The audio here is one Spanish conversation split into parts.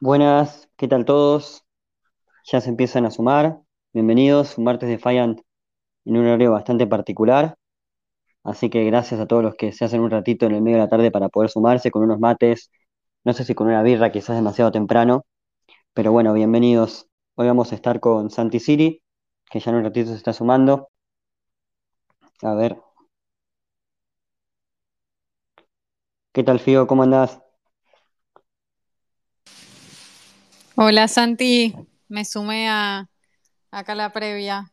Buenas, ¿qué tal todos? Ya se empiezan a sumar. Bienvenidos, un martes de Defiant en un horario bastante particular. Así que gracias a todos los que se hacen un ratito en el medio de la tarde para poder sumarse con unos mates. No sé si con una birra, quizás demasiado temprano. Pero bueno, bienvenidos. Hoy vamos a estar con Santi Siri, que ya en un ratito se está sumando. A ver. ¿Qué tal, Fío? ¿Cómo andás? Hola Santi, me sumé a acá a la previa.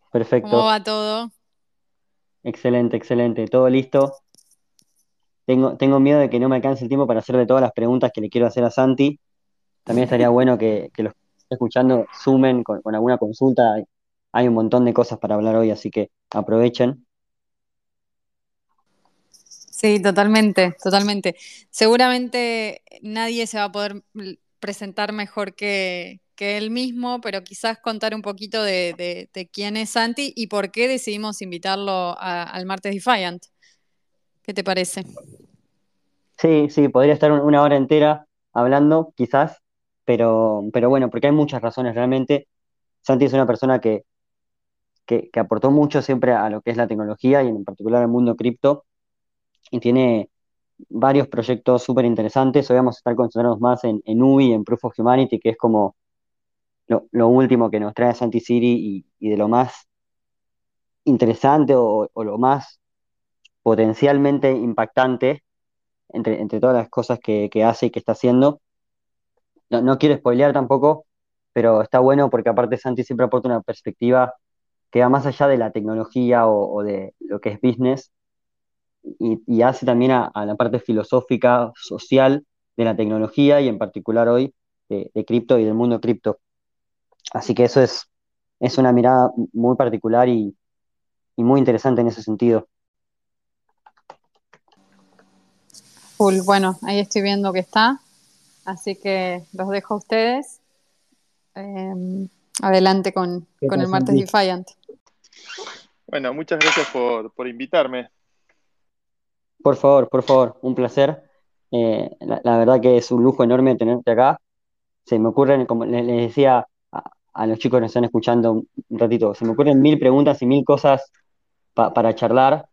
¿Cómo Perfecto. va todo? Excelente, excelente. ¿Todo listo? Tengo, tengo miedo de que no me alcance el tiempo para hacerle todas las preguntas que le quiero hacer a Santi. También estaría bueno que, que los que estén escuchando sumen con, con alguna consulta. Hay, un montón de cosas para hablar hoy, así que aprovechen. Sí, totalmente, totalmente. Seguramente nadie se va a poder presentar mejor que, que él mismo, pero quizás contar un poquito de, de- de quién es Santi y por qué decidimos invitarlo al Martes Defiant. ¿Qué te parece? Sí, sí, podría estar un- una hora entera hablando, quizás, pero, pero bueno, porque hay muchas razones realmente. Santi es una persona que, que, que aportó mucho siempre a lo que es la tecnología y en particular al mundo cripto y tiene varios proyectos súper interesantes. Hoy vamos a estar concentrándonos más en, en UBI, en Proof of Humanity, que es como lo, lo último que nos trae Santi Siri y, y de lo más interesante o, o lo más potencialmente impactante entre, entre todas las cosas que, que hace y que está haciendo. No, no quiero spoilear tampoco, pero está bueno porque aparte Santi siempre aporta una perspectiva que va más allá de la tecnología o, o de lo que es business y, y hace también a, a la parte filosófica, social de la tecnología y en particular hoy de, de cripto y del mundo cripto. Así que eso es, es una mirada muy particular y, y muy interesante en ese sentido. Cool, bueno, ahí estoy viendo que está, así que los dejo a ustedes. Eh, adelante con, ¿Qué con el Martes? Defiant. Bueno, muchas gracias por, por invitarme. Por favor, por favor, un placer. Eh, la, la verdad que es un lujo enorme tenerte acá. Se me ocurren, como les, decía a, los chicos que nos están escuchando un, ratito, se me ocurren mil preguntas y mil cosas pa- para charlar.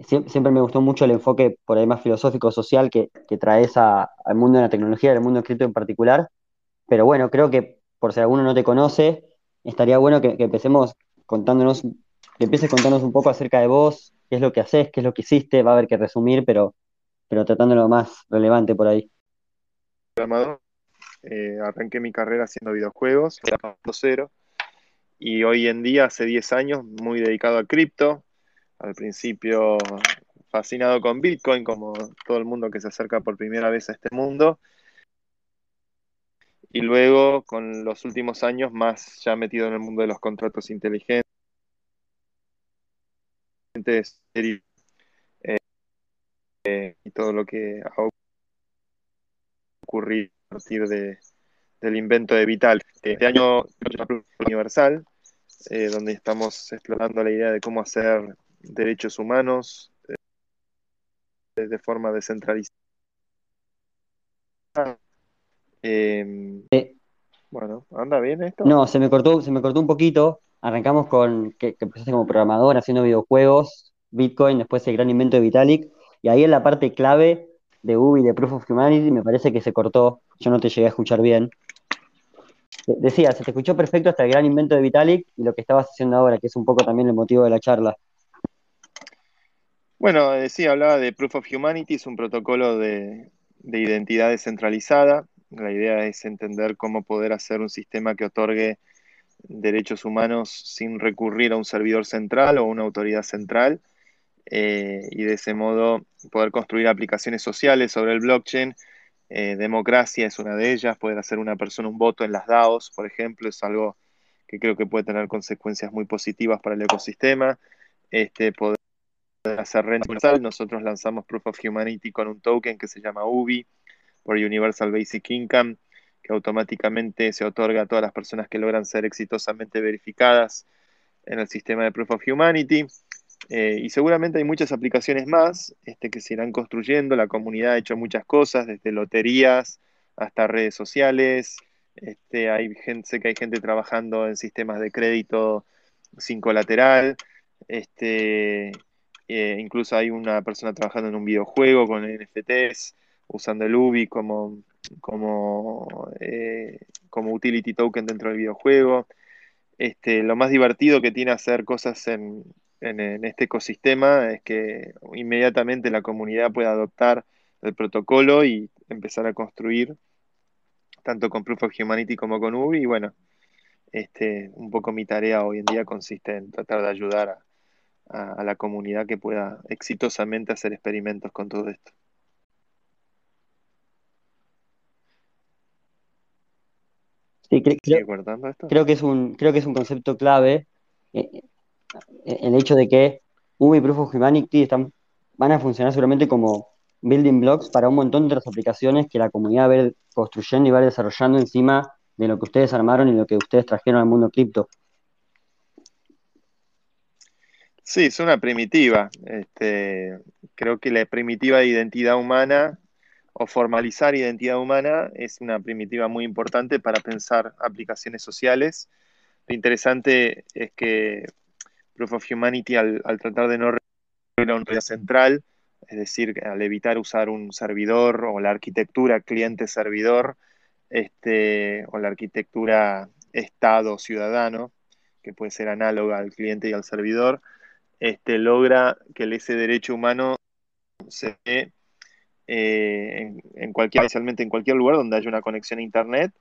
Sie- siempre me gustó mucho el enfoque por ahí más filosófico, social que, traes al mundo de la tecnología, al mundo escrito en particular. Pero bueno, creo que por si alguno no te conoce, estaría bueno que, que empecemos contándonos, que empieces contándonos un poco acerca de vos, qué es lo que haces, qué es lo que hiciste, va a haber que resumir, pero, pero tratando lo más relevante por ahí. Programador. Eh, arranqué mi carrera haciendo videojuegos, era punto cero, y hoy en día, hace 10 años, muy dedicado a cripto. Al principio fascinado con Bitcoin, como todo el mundo que se acerca por primera vez a este mundo. Y luego, con los últimos años, más ya metido en el mundo de los contratos inteligentes eh, y todo lo que ha ocurrido a partir de, del invento de Vital. Este año, Universal, eh, donde estamos explorando la idea de cómo hacer derechos humanos eh, de forma descentralizada. Eh, Eh, bueno, ¿anda bien esto? no, se me cortó, se me cortó un poquito. Arrancamos con que, que empezaste como programador haciendo videojuegos, Bitcoin, después el gran invento de Vitalik, y ahí en la parte clave de UBI, de Proof of Humanity, me parece que se cortó. Yo no te llegué a escuchar bien. De- Decía, se te escuchó perfecto hasta el gran invento de Vitalik y lo que estabas haciendo ahora, que es un poco también el motivo de la charla. Bueno, eh, sí, hablaba de Proof of Humanity, es un protocolo de, de identidad descentralizada. La idea es entender cómo poder hacer un sistema que otorgue derechos humanos sin recurrir a un servidor central o una autoridad central eh, y de ese modo poder construir aplicaciones sociales sobre el blockchain. Eh, democracia es una de ellas, poder hacer una persona un voto en las DAOs, por ejemplo, es algo que creo que puede tener consecuencias muy positivas para el ecosistema. Este, poder hacer renta universal, nosotros lanzamos Proof of Humanity con un token que se llama UBI, por Universal Basic Income, que automáticamente se otorga a todas las personas que logran ser exitosamente verificadas en el sistema de Proof of Humanity. Eh, y seguramente hay muchas aplicaciones más este, que se irán construyendo. La comunidad ha hecho muchas cosas, desde loterías hasta redes sociales. Este, hay gente, sé que hay gente trabajando en sistemas de crédito sin colateral. Este, eh, incluso hay una persona trabajando en un videojuego con NFTs, usando el UBI como, como, eh, como utility token dentro del videojuego. Este, lo más divertido que tiene hacer cosas en, en, este ecosistema es que inmediatamente la comunidad puede adoptar el protocolo y empezar a construir tanto con Proof of Humanity como con UBI. Y bueno, este, un poco mi tarea hoy en día consiste en tratar de ayudar a, la comunidad que pueda exitosamente hacer experimentos con todo esto. Sí, creo, que es un, creo que es un concepto clave eh, eh, el hecho de que UBI y Proof of Humanity están, van a funcionar seguramente como building blocks para un montón de otras aplicaciones que la comunidad va a ir construyendo y va desarrollando encima de lo que ustedes armaron y lo que ustedes trajeron al mundo cripto. Sí, es una primitiva. Este, creo que la primitiva de identidad humana o formalizar identidad humana es una primitiva muy importante para pensar aplicaciones sociales. Lo interesante es que Proof of Humanity, al, tratar de no una unidad central, es decir, al evitar usar un servidor o la arquitectura cliente-servidor, este, o la arquitectura Estado-ciudadano, que puede ser análoga al cliente y al servidor, este, logra que ese derecho humano se dé eh, en, cualquier, especialmente en cualquier lugar donde haya una conexión a Internet,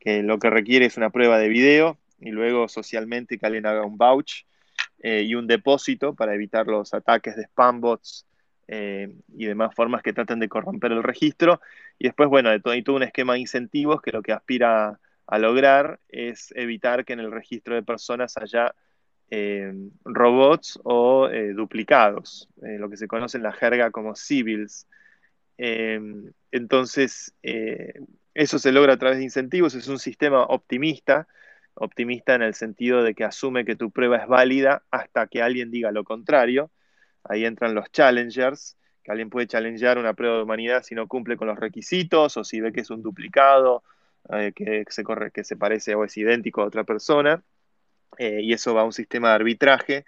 que lo que requiere es una prueba de video y luego socialmente que alguien haga un vouch eh, y un depósito para evitar los ataques de spam bots eh, y demás formas que traten de corromper el registro. Y después, bueno, hay todo un esquema de incentivos que lo que aspira a lograr es evitar que en el registro de personas haya robots o duplicados, lo que se conoce en la jerga como civils. Entonces, eso se logra a través de incentivos, es un sistema optimista, optimista en el sentido de que asume que tu prueba es válida hasta que alguien diga lo contrario Ahí entran los challengers, que alguien puede challengear una prueba de humanidad si no cumple con los requisitos o si ve que es un duplicado, eh, que, se corre, que se parece o es idéntico a otra persona. Eh, y eso va a un sistema de arbitraje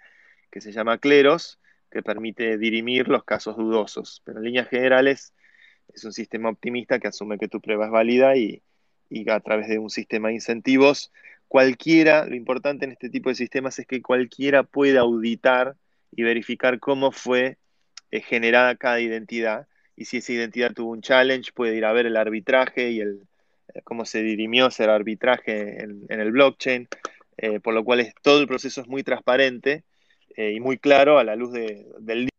que se llama cleros, que permite dirimir los casos dudosos. Pero en líneas generales es un sistema optimista que asume que tu prueba es válida y, a través de un sistema de incentivos, cualquiera, lo importante en este tipo de sistemas es que cualquiera pueda auditar y verificar cómo fue eh, generada cada identidad y si esa identidad tuvo un challenge, puede ir a ver el arbitraje y el, eh, cómo se dirimió ese arbitraje en, el blockchain, eh, por lo cual es, todo el proceso es muy transparente y muy claro a la luz del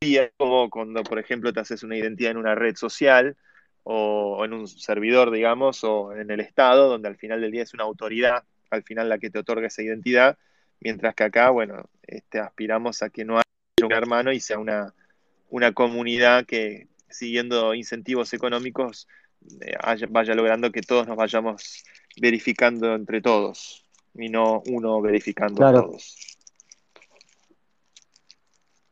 día, como cuando, por ejemplo, te haces una identidad en una red social o en un servidor, digamos, o en el Estado, donde al final del día es una autoridad, al final la que te otorga esa identidad, mientras que acá, bueno, este, aspiramos a que no haya un hermano y sea una, comunidad que, siguiendo incentivos económicos, eh, vaya logrando que todos nos vayamos verificando entre todos y no uno verificando a todos.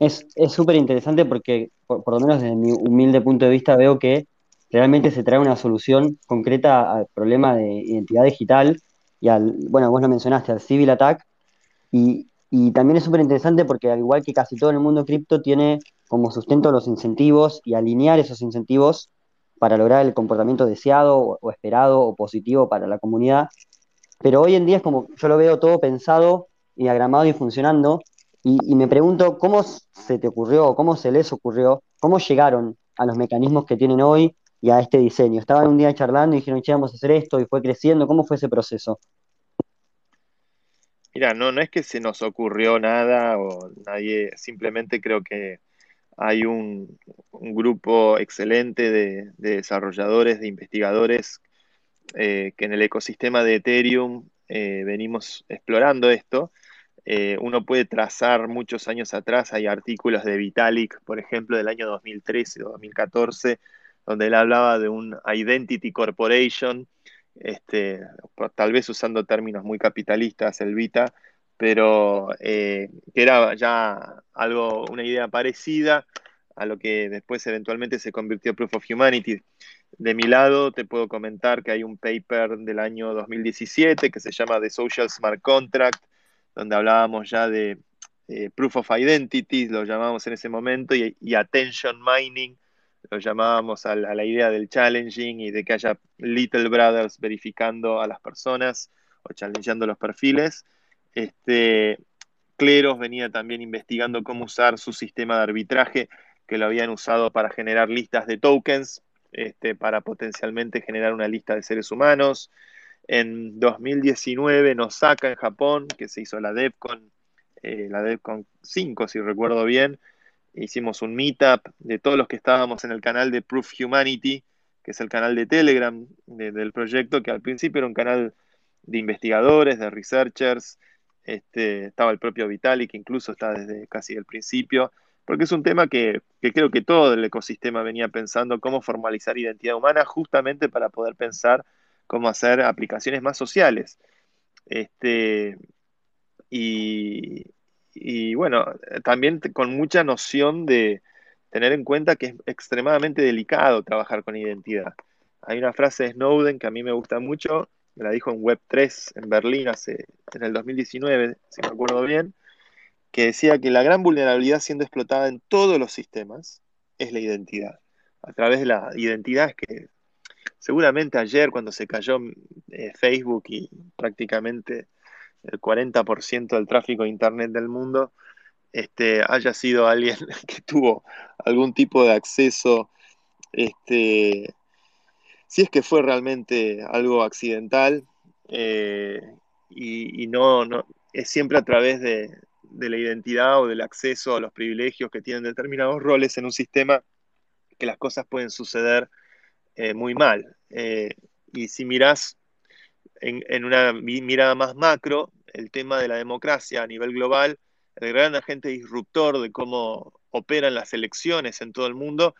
Es súper interesante porque, por, lo menos desde mi humilde punto de vista, veo que realmente se trae una solución concreta al problema de identidad digital y al, bueno, vos lo mencionaste, al civil attack, y, también es súper interesante porque al igual que casi todo el mundo cripto, tiene como sustento los incentivos y alinear esos incentivos para lograr el comportamiento deseado o, esperado o positivo para la comunidad. Pero hoy en día es como yo lo veo todo pensado y diagramado y funcionando. Y, me pregunto cómo se te ocurrió, cómo se les ocurrió, cómo llegaron a los mecanismos que tienen hoy y a este diseño. Estaban un día charlando y dijeron, che, vamos a hacer esto y fue creciendo. ¿Cómo fue ese proceso? Mira, no, no es que se nos ocurrió nada o nadie, simplemente creo que hay un, grupo excelente de, desarrolladores, de investigadores, eh, que en el ecosistema de Ethereum eh, venimos explorando esto. Eh, uno puede trazar muchos años atrás, hay artículos de Vitalik, por ejemplo, del año 2013 o 2014, donde él hablaba de un Identity Corporation, este, tal vez usando términos muy capitalistas, el Vita, pero eh, que era ya algo, una idea parecida a lo que después eventualmente se convirtió Proof of Humanity. De mi lado, te puedo comentar que hay un paper del año 2017 que se llama The Social Smart Contract, donde hablábamos ya de Proof of Identity, lo llamábamos en ese momento, y, Attention Mining, lo llamábamos a, la idea del challenging y de que haya Little Brothers verificando a las personas o challengeando los perfiles. Este, Cleros venía también investigando cómo usar su sistema de arbitraje que lo habían usado para generar listas de tokens, este, para potencialmente generar una lista de seres humanos. En 2019 nos saca en Japón, que se hizo la DEFCON, eh, la DEFCON 5, si recuerdo bien. Hicimos un meetup de todos los que estábamos en el canal de Proof Humanity, que es el canal de Telegram del proyecto, que al principio era un canal de investigadores, de researchers. Este, estaba el propio Vitalik, que incluso está desde casi el principio porque es un tema que, creo que todo el ecosistema venía pensando cómo formalizar identidad humana justamente para poder pensar cómo hacer aplicaciones más sociales. Este, y, bueno, también con mucha noción de tener en cuenta que es extremadamente delicado trabajar con identidad. Hay una frase de Snowden que a mí me gusta mucho, me la dijo en Web3 en Berlín hace, en el 2019, si me acuerdo bien, que decía que la gran vulnerabilidad siendo explotada en todos los sistemas es la identidad. A través de la identidad es que seguramente ayer cuando se cayó eh, Facebook y prácticamente el 40% del tráfico de Internet del mundo, este, haya sido alguien que tuvo algún tipo de acceso, este, si es que fue realmente algo accidental eh, y, no, no, es siempre a través de la identidad o del acceso a los privilegios que tienen determinados roles en un sistema que las cosas pueden suceder eh, muy mal. Eh, y si mirás en, una mirada más macro, el tema de la democracia a nivel global, el gran agente disruptor de cómo operan las elecciones en todo el mundo,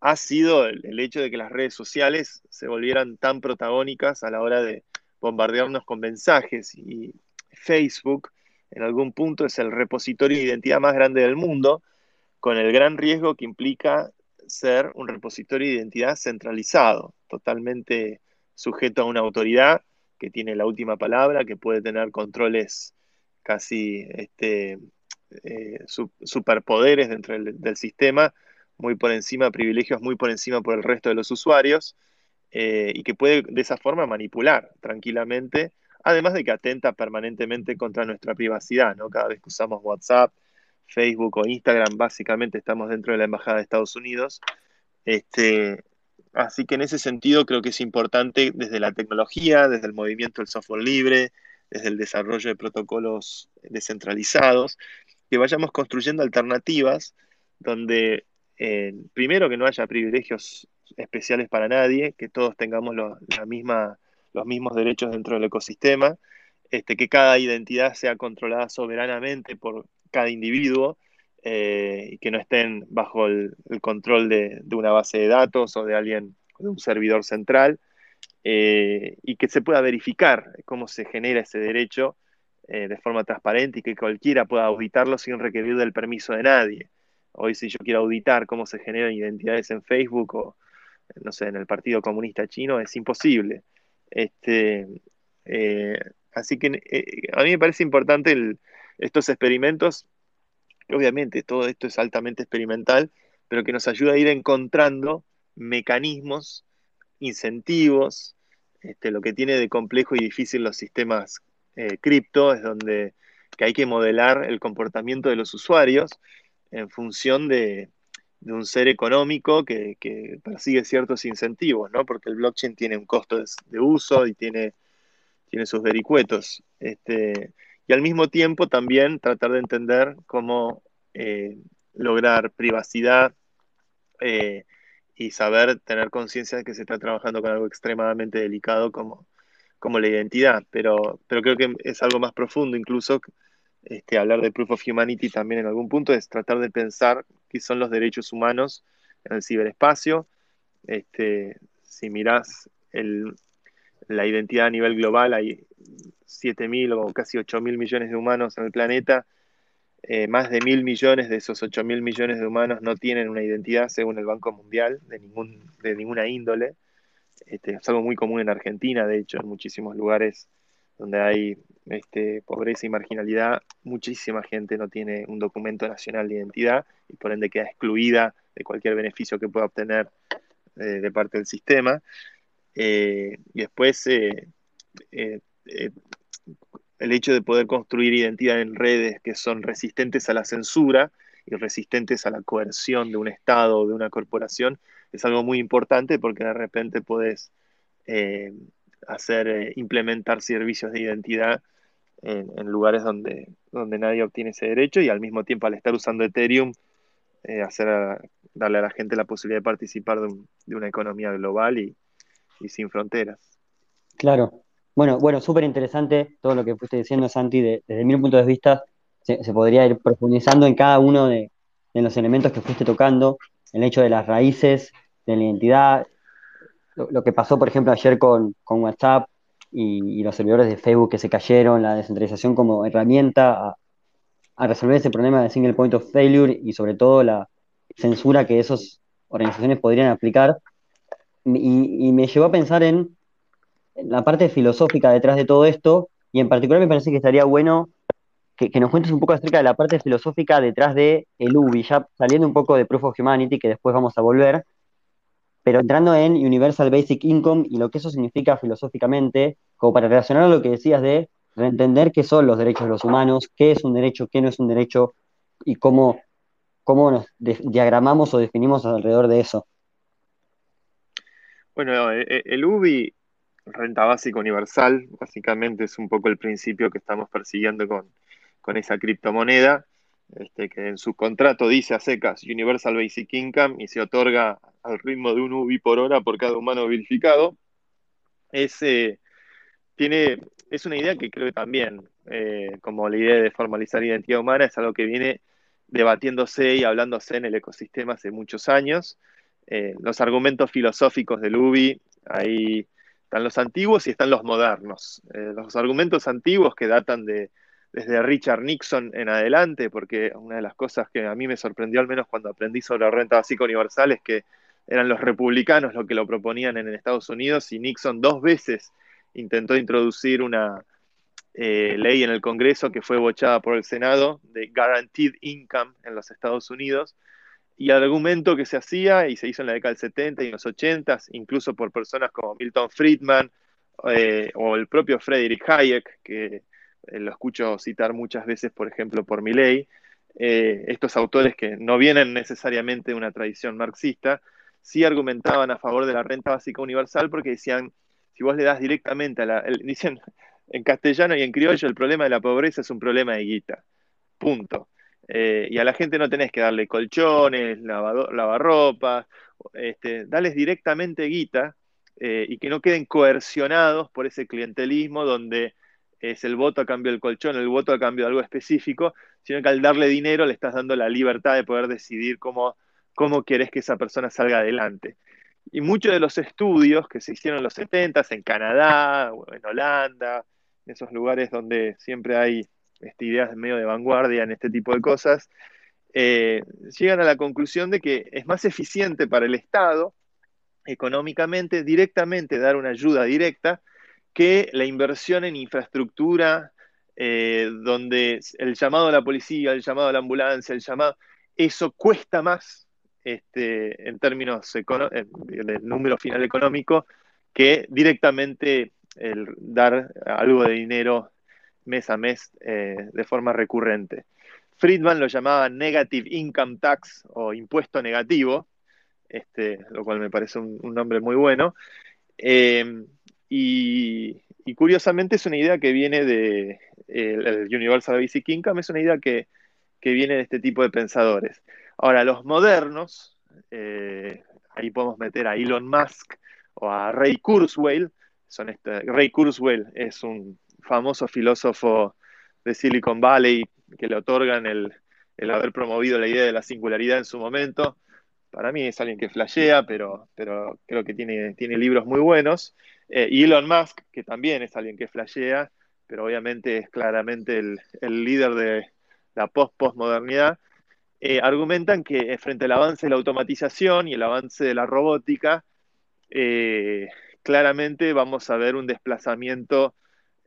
ha sido el hecho de que las redes sociales se volvieran tan protagónicas a la hora de bombardearnos con mensajes. Y Facebook en algún punto es el repositorio de identidad más grande del mundo, con el gran riesgo que implica ser un repositorio de identidad centralizado, totalmente sujeto a una autoridad que tiene la última palabra, que puede tener controles casi este, eh, superpoderes dentro del, sistema, muy por encima, privilegios muy por encima por el resto de los usuarios, eh, y que puede de esa forma manipular tranquilamente además de que atenta permanentemente contra nuestra privacidad, ¿no? Cada vez que usamos WhatsApp, Facebook o Instagram, básicamente estamos dentro de la Embajada de Estados Unidos. Este, así que en ese sentido creo que es importante desde la tecnología, desde el movimiento del software libre, desde el desarrollo de protocolos descentralizados, que vayamos construyendo alternativas donde, eh, primero, que no haya privilegios especiales para nadie, que todos tengamos los mismos derechos dentro del ecosistema, este, que cada identidad sea controlada soberanamente por cada individuo eh, y que no estén bajo el, control de, una base de datos o de alguien, de un servidor central, eh, y que se pueda verificar cómo se genera ese derecho eh, de forma transparente y que cualquiera pueda auditarlo sin requerir del permiso de nadie. Hoy si yo quiero auditar cómo se generan identidades en Facebook o, no sé, en el Partido Comunista Chino, es imposible. Este, así que a mí me parece importante estos experimentos, obviamente todo esto es altamente experimental, pero que nos ayuda a ir encontrando mecanismos, incentivos, este, lo que tiene de complejo y difícil los sistemas eh, cripto es donde que hay que modelar el comportamiento de los usuarios en función de, de un ser económico que, persigue ciertos incentivos, ¿no? Porque el blockchain tiene un costo de, uso y tiene, tiene sus vericuetos. Este, y al mismo tiempo también tratar de entender cómo eh, lograr privacidad eh, y saber tener conciencia de que se está trabajando con algo extremadamente delicado como, como la identidad. Pero, pero creo que es algo más profundo incluso este, hablar de Proof of Humanity también en algún punto es tratar de pensar qué son los derechos humanos en el ciberespacio. Este, si mirás la identidad a nivel global, hay 7.000 o casi 8.000 millones de humanos en el planeta. Eh, más de mil millones de esos 8.000 millones de humanos no tienen una identidad según el Banco Mundial de, ningún, de ninguna índole. Este, es algo muy común en Argentina, de hecho, en muchísimos lugares donde hay este, pobreza y marginalidad, muchísima gente no tiene un documento nacional de identidad y por ende queda excluida de cualquier beneficio que pueda obtener eh, de parte del sistema. Eh, y después eh, el hecho de poder construir identidad en redes que son resistentes a la censura y resistentes a la coerción de un Estado o de una corporación es algo muy importante porque de repente puedes hacer, implementar servicios de identidad en, lugares donde, donde nadie obtiene ese derecho y al mismo tiempo al estar usando Ethereum, eh, hacer darle a la gente la posibilidad de participar de, una economía global y, sin fronteras. Claro. Bueno, bueno, súper interesante todo lo que fuiste diciendo, Santi. desde mi punto de vista, se, podría ir profundizando en cada uno de, los elementos que fuiste tocando, el hecho de las raíces, de la identidad, lo, que pasó, por ejemplo, ayer con, con WhatsApp, y, los servidores de Facebook que se cayeron, la descentralización como herramienta a, resolver ese problema de single point of failure y sobre todo la censura que esas organizaciones podrían aplicar. Y, me llevó a pensar en, la parte filosófica detrás de todo esto y en particular me parece que estaría bueno que, nos cuentes un poco acerca de la parte filosófica detrás de el UBI, ya saliendo un poco de Proof of Humanity, que después vamos a volver, pero entrando en Universal Basic Income y lo que eso significa filosóficamente, como para relacionar lo que decías de entender qué son los derechos de los humanos, qué es un derecho, qué no es un derecho y cómo, cómo nos diagramamos o definimos alrededor de eso. Bueno, e, e, el UBI, renta básica universal, básicamente es un poco el principio que estamos persiguiendo con, con esa criptomoneda. Este, que en su contrato dice a secas Universal Basic Income y se otorga al ritmo de un UBI por hora por cada humano verificado, es, eh, tiene, es una idea que creo que también, eh, como la idea de formalizar identidad humana, es algo que viene debatiéndose y hablándose en el ecosistema hace muchos años. Eh, los argumentos filosóficos del UBI, ahí están los antiguos y están los modernos. los argumentos antiguos que datan de desde Richard Nixon en adelante, porque una de las cosas que a mí me sorprendió, al menos cuando aprendí sobre la renta básica universal, es que eran los republicanos los que lo proponían en Estados Unidos y Nixon dos veces intentó introducir una eh, ley en el Congreso que fue bochada por el Senado de Guaranteed Income en los Estados Unidos. Y el argumento que se hacía, y se hizo en la década del 70 y en los 80, incluso por personas como Milton Friedman eh, o el propio Frederick Hayek, que eh, lo escucho citar muchas veces, por ejemplo, por Milley, eh, estos autores que no vienen necesariamente de una tradición marxista, sí argumentaban a favor de la renta básica universal porque decían, si vos le das directamente a la... dicen en castellano y en criollo, el problema de la pobreza es un problema de guita. Punto. Eh, y a la gente no tenés que darle colchones, lavarropas, este, dales directamente guita y que no queden coercionados por ese clientelismo donde es el voto a cambio del colchón, el voto a cambio de algo específico, sino que al darle dinero le estás dando la libertad de poder decidir cómo, cómo querés que esa persona salga adelante. Y muchos de los estudios que se hicieron en los 70 en Canadá, en Holanda, en esos lugares donde siempre hay este, ideas medio de vanguardia en este tipo de cosas, eh, llegan a la conclusión de que es más eficiente para el Estado económicamente directamente dar una ayuda directa que la inversión en infraestructura, eh, donde el llamado a la policía, el llamado a la ambulancia, el llamado, eso cuesta más este, en términos del número final económico que directamente el dar algo de dinero mes a mes eh, de forma recurrente. Friedman lo llamaba negative income tax o impuesto negativo, este, lo cual me parece un, nombre muy bueno. Eh, y, curiosamente es una idea que viene de el, Universal Basic Income, es una idea que, viene de este tipo de pensadores. Ahora, los modernos, eh, ahí podemos meter a Elon Musk o a Ray Kurzweil, este, Ray Kurzweil es un famoso filósofo de Silicon Valley que le otorgan el, el haber promovido la idea de la singularidad en su momento. Para mí es alguien que flashea, pero, pero creo que tiene, tiene libros muy buenos. Eh, y Elon Musk, que también es alguien que flashea, pero obviamente es claramente el, líder de la post-postmodernidad, eh, argumentan que frente al avance de la automatización y el avance de la robótica, eh, claramente vamos a ver un desplazamiento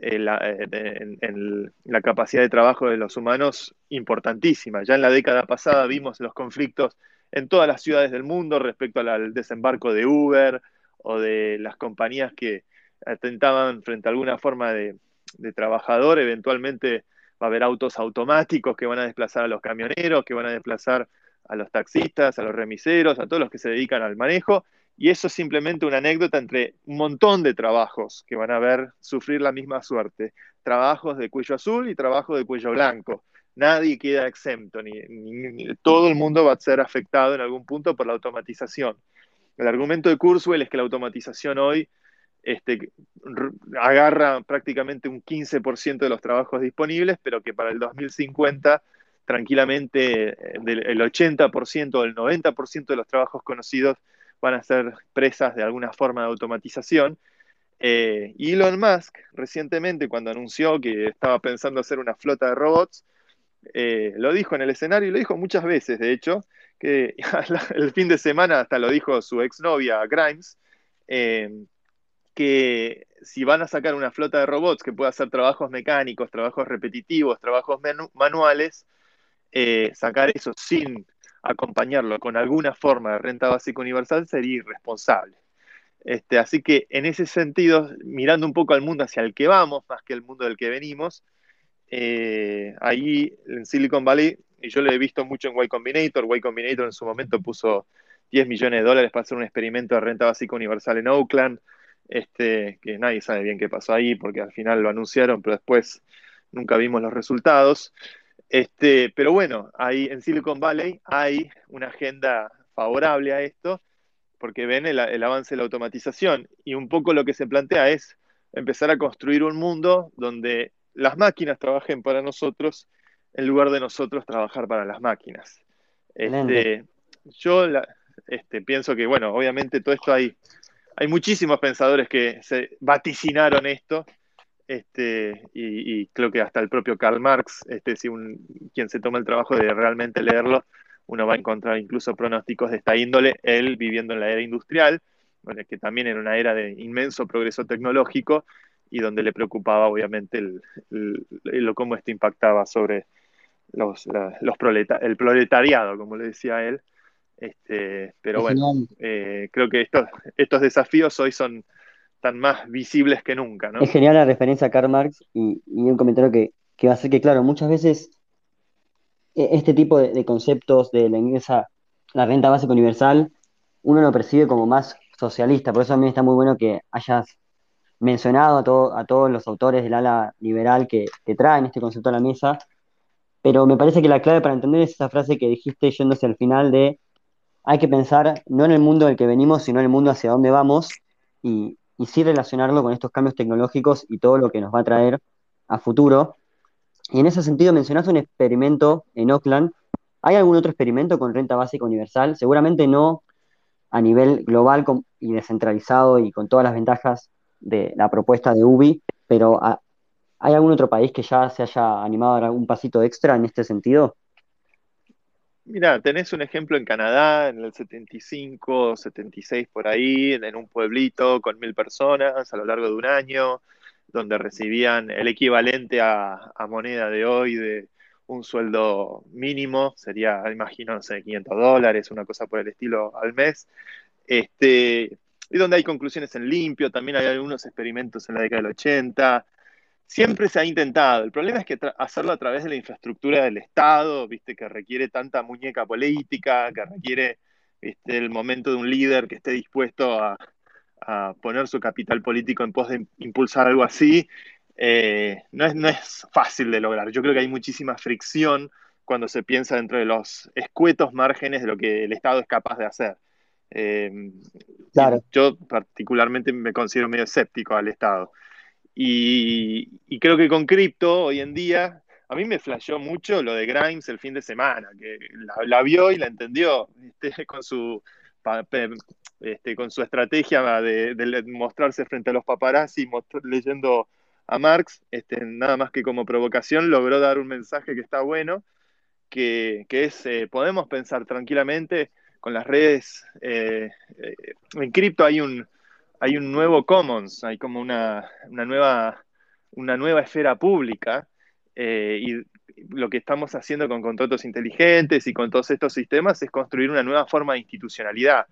en la, en la, capacidad de trabajo de los humanos importantísima. Ya en la década pasada vimos los conflictos en todas las ciudades del mundo respecto al desembarco de Uber o de las compañías que atentaban frente a alguna forma de, de trabajador, eventualmente va a haber autos automáticos que van a desplazar a los camioneros, que van a desplazar a los taxistas, a los remiseros, a todos los que se dedican al manejo, y eso es simplemente una anécdota entre un montón de trabajos que van a ver sufrir la misma suerte. Trabajos de cuello azul y trabajos de cuello blanco. Nadie queda exento, ni, todo el mundo va a ser afectado en algún punto por la automatización. El argumento de Kurzweil es que la automatización hoy este, agarra prácticamente un 15% de los trabajos disponibles, pero que para el 2050 tranquilamente eh, el 80% o el 90% de los trabajos conocidos van a ser presas de alguna forma de automatización. Eh, Elon Musk recientemente cuando anunció que estaba pensando hacer una flota de robots, eh, lo dijo en el escenario y lo dijo muchas veces, de hecho, que el fin de semana hasta lo dijo su exnovia Grimes, que si van a sacar una flota de robots que pueda hacer trabajos mecánicos, trabajos repetitivos, trabajos manuales, eh, sacar eso sin acompañarlo con alguna forma de renta básica universal sería irresponsable. Este, así que en ese sentido, mirando un poco al mundo hacia el que vamos, más que el mundo del que venimos, eh, ahí en Silicon Valley, y yo lo he visto mucho en Y Combinator, Y Combinator en su momento puso 10 millones de dólares para hacer un experimento de renta básica universal en Oakland, este, que nadie sabe bien qué pasó ahí, porque al final lo anunciaron, pero después nunca vimos los resultados. Este, pero bueno, ahí en Silicon Valley hay una agenda favorable a esto, porque ven el, avance de la automatización. Y un poco lo que se plantea es empezar a construir un mundo donde las máquinas trabajen para nosotros en lugar de nosotros trabajar para las máquinas. Este, yo este, pienso que, bueno, obviamente todo esto hay hay muchísimos pensadores que se vaticinaron esto, este, y, creo que hasta el propio Karl Marx, este, si un, quien se toma el trabajo de realmente leerlo, uno va a encontrar incluso pronósticos de esta índole, él viviendo en la era industrial, que también era una era de inmenso progreso tecnológico y donde le preocupaba obviamente el, cómo esto impactaba sobre los, los el proletariado, como le decía él, este, pero bueno, eh, creo que estos, estos desafíos hoy son tan más visibles que nunca, ¿no? Es genial la referencia a Karl Marx y, un comentario que, va a ser que, claro, muchas veces e, este tipo de, conceptos de la ingresa, la renta básica universal, uno lo percibe como más socialista, por eso a mí está muy bueno que hayas mencionado a, a todos los autores del ala liberal que, que traen este concepto a la mesa, pero me parece que la clave para entender es esa frase que dijiste yéndose al final de hay que pensar no en el mundo del que venimos, sino en el mundo hacia dónde vamos y, sí relacionarlo con estos cambios tecnológicos y todo lo que nos va a traer a futuro. Y en ese sentido mencionaste un experimento en Oakland. ¿Hay algún otro experimento con renta básica universal? Seguramente no a nivel global y descentralizado y con todas las ventajas de la propuesta de UBI, pero ¿hay algún otro país que ya se haya animado a dar algún pasito extra en este sentido? Mira, tenés un ejemplo en Canadá, en el 75, 76 por ahí, en un pueblito con mil personas a lo largo de un año, donde recibían el equivalente a, moneda de hoy de un sueldo mínimo, sería, imagino, no sé, 500 dólares, una cosa por el estilo al mes. Este, y donde hay conclusiones en limpio, también hay algunos experimentos en la década del 80, siempre se ha intentado. El problema es que hacerlo a través de la infraestructura del Estado, viste, que requiere tanta muñeca política, que requiere el momento de un líder que esté dispuesto a, poner su capital político en pos de impulsar algo así, eh, no, es, no es fácil de lograr. Yo creo que hay muchísima fricción cuando se piensa dentro de los escuetos márgenes de lo que el Estado es capaz de hacer. Eh, yo particularmente me considero medio escéptico al Estado. Y, creo que con cripto hoy en día, a mí me flasheó mucho lo de Grimes el fin de semana, que la, vio y la entendió este, con, su, este, con su estrategia de, mostrarse frente a los paparazzi, leyendo a Marx, este, nada más que como provocación, logró dar un mensaje que está bueno, que, es, eh, podemos pensar tranquilamente con las redes, eh, eh, en cripto hay un hay un nuevo commons, hay como una, nueva, una nueva esfera pública eh, y lo que estamos haciendo con contratos inteligentes y con todos estos sistemas es construir una nueva forma de institucionalidad,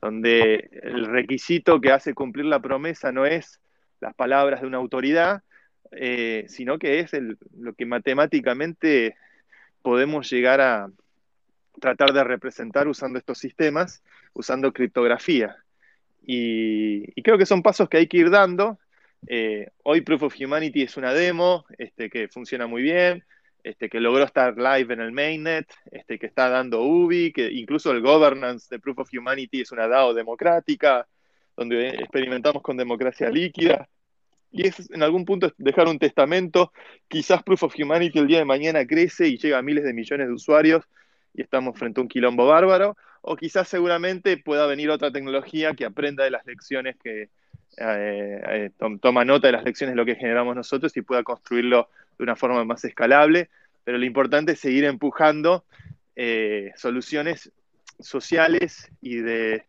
donde el requisito que hace cumplir la promesa no es las palabras de una autoridad, eh, sino que es lo que matemáticamente podemos llegar a tratar de representar usando estos sistemas, usando criptografía. Y, creo que son pasos que hay que ir dando. Eh, hoy Proof of Humanity es una demo este, que funciona muy bien, este, que logró estar live en el mainnet, este, que está dando UBI, que incluso el governance de Proof of Humanity es una DAO democrática, donde experimentamos con democracia líquida. Y es en algún punto dejar un testamento. Quizás Proof of Humanity el día de mañana crece y llega a miles de millones de usuarios y estamos frente a un quilombo bárbaro. O quizás seguramente pueda venir otra tecnología que aprenda de las lecciones que eh, eh, toma nota de las lecciones de lo que generamos nosotros y pueda construirlo de una forma más escalable, pero lo importante es seguir empujando eh, soluciones sociales y de,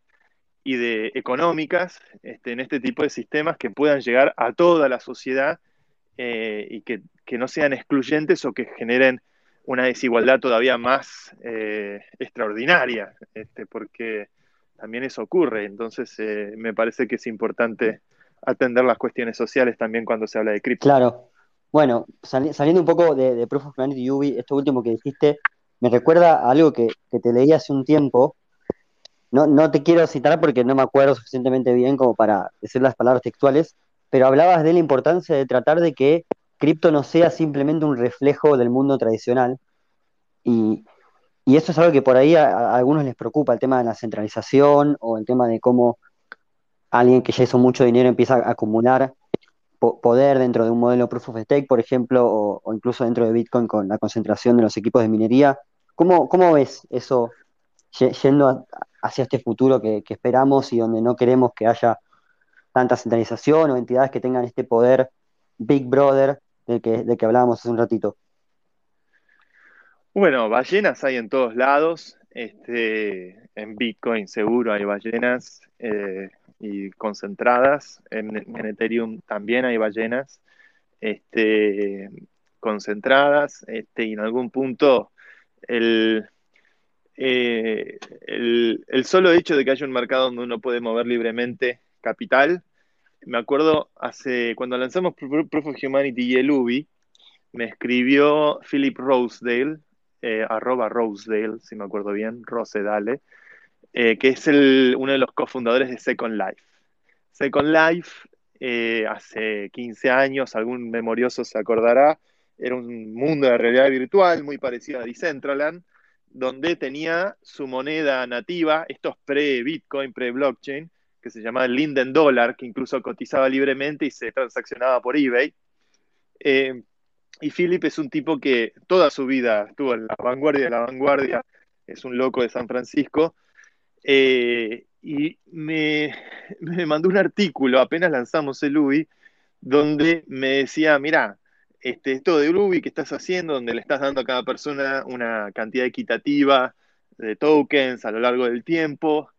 y de económicas este, en este tipo de sistemas que puedan llegar a toda la sociedad y que, no sean excluyentes o que generen una desigualdad todavía más eh, extraordinaria, este, porque también eso ocurre. Entonces, me parece que es importante atender las cuestiones sociales también cuando se habla de cripto. Claro, bueno, saliendo un poco de, Proof of Humanity UV, esto último que dijiste, me recuerda a algo que, te leí hace un tiempo. No, no te quiero citar porque no me acuerdo suficientemente bien como para decir las palabras textuales, pero hablabas de la importancia de tratar de que cripto no sea simplemente un reflejo del mundo tradicional. Y, eso es algo que por ahí a, algunos les preocupa, el tema de la centralización o el tema de cómo alguien que ya hizo mucho dinero empieza a acumular poder dentro de un modelo Proof of Stake, por ejemplo, o, incluso dentro de Bitcoin con la concentración de los equipos de minería. ¿Cómo, ves eso yendo hacia este futuro que, esperamos y donde no queremos que haya tanta centralización o entidades que tengan este poder Big Brother del que, que hablábamos hace un ratito? Bueno, ballenas hay en todos lados. Este, en Bitcoin seguro hay ballenas. Eh, y concentradas. En, Ethereum también hay ballenas este, concentradas este, y en algún punto eh, el, el, solo hecho de que haya un mercado donde uno puede mover libremente capital. Me acuerdo hace cuando lanzamos Proof of Humanity y el UBI, me escribió Philip Rosedale, eh, arroba Rosedale, si me acuerdo bien, Rosedale, eh, que es uno de los cofundadores de Second Life. Second Life, eh, hace 15 años, algún memorioso se acordará, era un mundo de realidad virtual muy parecido a Decentraland, donde tenía su moneda nativa, estos pre-Bitcoin, pre-blockchain, que se llamaba Linden Dollar, que incluso cotizaba libremente y se transaccionaba por eBay. Eh, y Philip es un tipo que toda su vida estuvo en la vanguardia de la vanguardia, es un loco de San Francisco, eh, y me, mandó un artículo, apenas lanzamos el UBI, donde me decía, mira, este, esto de UBI que estás haciendo, donde le estás dando a cada persona una cantidad equitativa de tokens a lo largo del tiempo,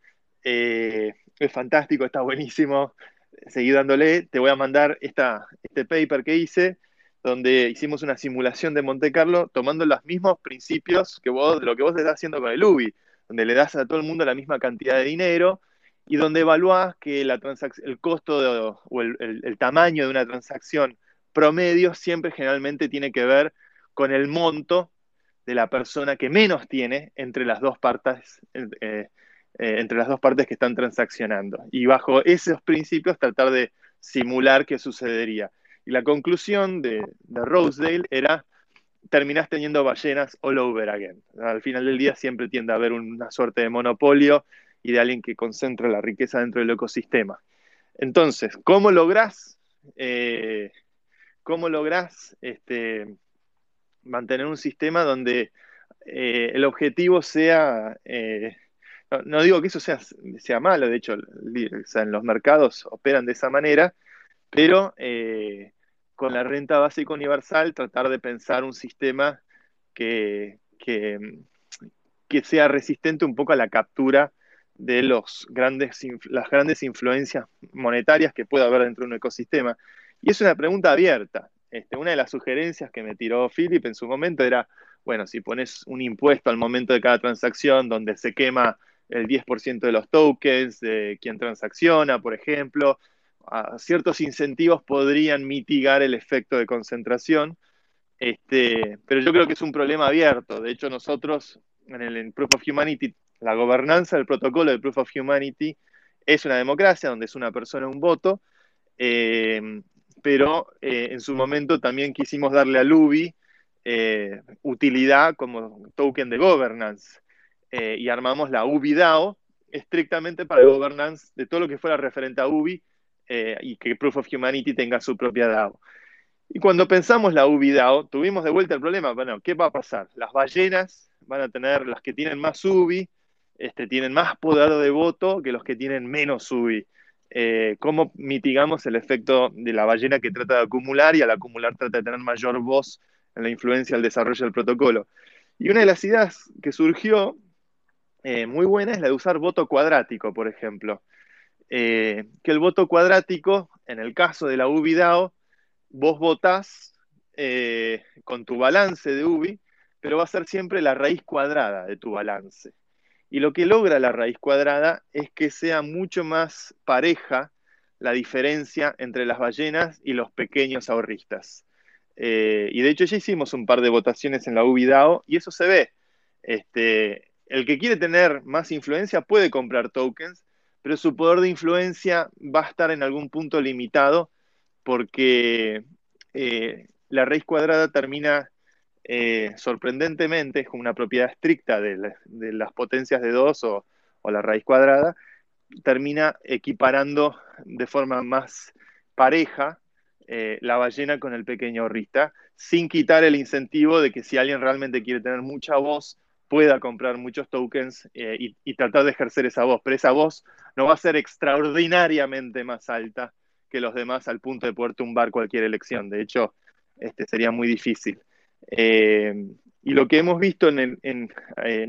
eh, es fantástico, está buenísimo, seguí dándole, te voy a mandar esta, este paper que hice, donde hicimos una simulación de Monte Carlo tomando los mismos principios que vos, lo que vos estás haciendo con el UBI donde le das a todo el mundo la misma cantidad de dinero y donde evaluás que la el costo o el, tamaño de una transacción promedio siempre generalmente tiene que ver con el monto de la persona que menos tiene entre las dos partes, eh, eh, entre las dos partes que están transaccionando. Y bajo esos principios tratar de simular qué sucedería. Y la conclusión de, de Rosedale era terminás teniendo ballenas all over again. Al final del día siempre tiende a haber una suerte de monopolio y de alguien que concentra la riqueza dentro del ecosistema. Entonces, ¿cómo lográs, eh, cómo este, mantener un sistema donde eh, el objetivo sea, no, digo que eso sea, sea malo, de hecho, en los mercados operan de esa manera, pero con la renta básica universal tratar de pensar un sistema que, que, sea resistente un poco a la captura de los grandes, las grandes influencias monetarias que puede haber dentro de un ecosistema. Y es una pregunta abierta. Este, una de las sugerencias que me tiró Philip en su momento era, bueno, si pones un impuesto al momento de cada transacción donde se quema el 10% de los tokens de quien transacciona, por ejemplo, ciertos incentivos podrían mitigar el efecto de concentración, este, pero yo creo que es un problema abierto. De hecho, nosotros en el Proof of Humanity, la gobernanza del protocolo de Proof of Humanity es una democracia donde es una persona un voto, eh, pero eh, en su momento también quisimos darle a Luby eh, utilidad como token de governance y armamos la UBI DAO estrictamente para governance de todo lo que fuera referente a UBI y que Proof of Humanity tenga su propia DAO. Y cuando pensamos la UBI DAO, tuvimos de vuelta el problema, bueno, ¿qué va a pasar? Las ballenas van a tener, las que tienen más UBI, este, tienen más poder de voto que los que tienen menos UBI. Eh, ¿Cómo mitigamos el efecto de la ballena que trata de acumular y al acumular trata de tener mayor voz en la influencia del desarrollo del protocolo? Y una de las ideas que surgió eh, muy buena es la de usar voto cuadrático, por ejemplo. Eh, que el voto cuadrático, en el caso de la UBI DAO, vos votás eh, con tu balance de UBI, pero va a ser siempre la raíz cuadrada de tu balance. Y lo que logra la raíz cuadrada es que sea mucho más pareja la diferencia entre las ballenas y los pequeños ahorristas. Y de hecho ya hicimos un par de votaciones en la UBIDAO y eso se ve. Este, el que quiere tener más influencia puede comprar tokens, pero su poder de influencia va a estar en algún punto limitado porque eh, la raíz cuadrada termina eh, sorprendentemente, es como una propiedad estricta de, las potencias de 2 o, la raíz cuadrada, termina equiparando de forma más pareja eh, la ballena con el pequeño ahorrista, sin quitar el incentivo de que si alguien realmente quiere tener mucha voz, pueda comprar muchos tokens y, y, tratar de ejercer esa voz. Pero esa voz no va a ser extraordinariamente más alta que los demás al punto de poder tumbar cualquier elección. De hecho, este, sería muy difícil. Eh, y lo que hemos visto en,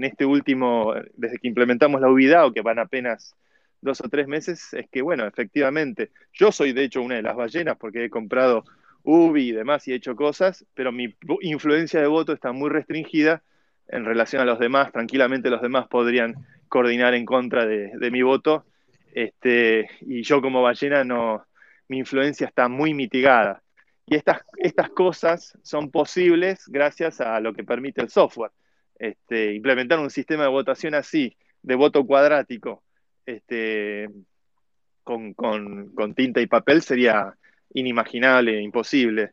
este último, desde que implementamos la UBIDA, o que van apenas dos o tres meses, es que, bueno, efectivamente, yo soy de hecho una de las ballenas porque he comprado UBI y demás y he hecho cosas, pero mi influencia de voto está muy restringida en relación a los demás. Tranquilamente los demás podrían coordinar en contra de, mi voto. Este, y yo como ballena no, mi influencia está muy mitigada. Y estas, estas cosas son posibles gracias a lo que permite el software. Este, implementar un sistema de votación así, de voto cuadrático, este, con, tinta y papel sería inimaginable, imposible,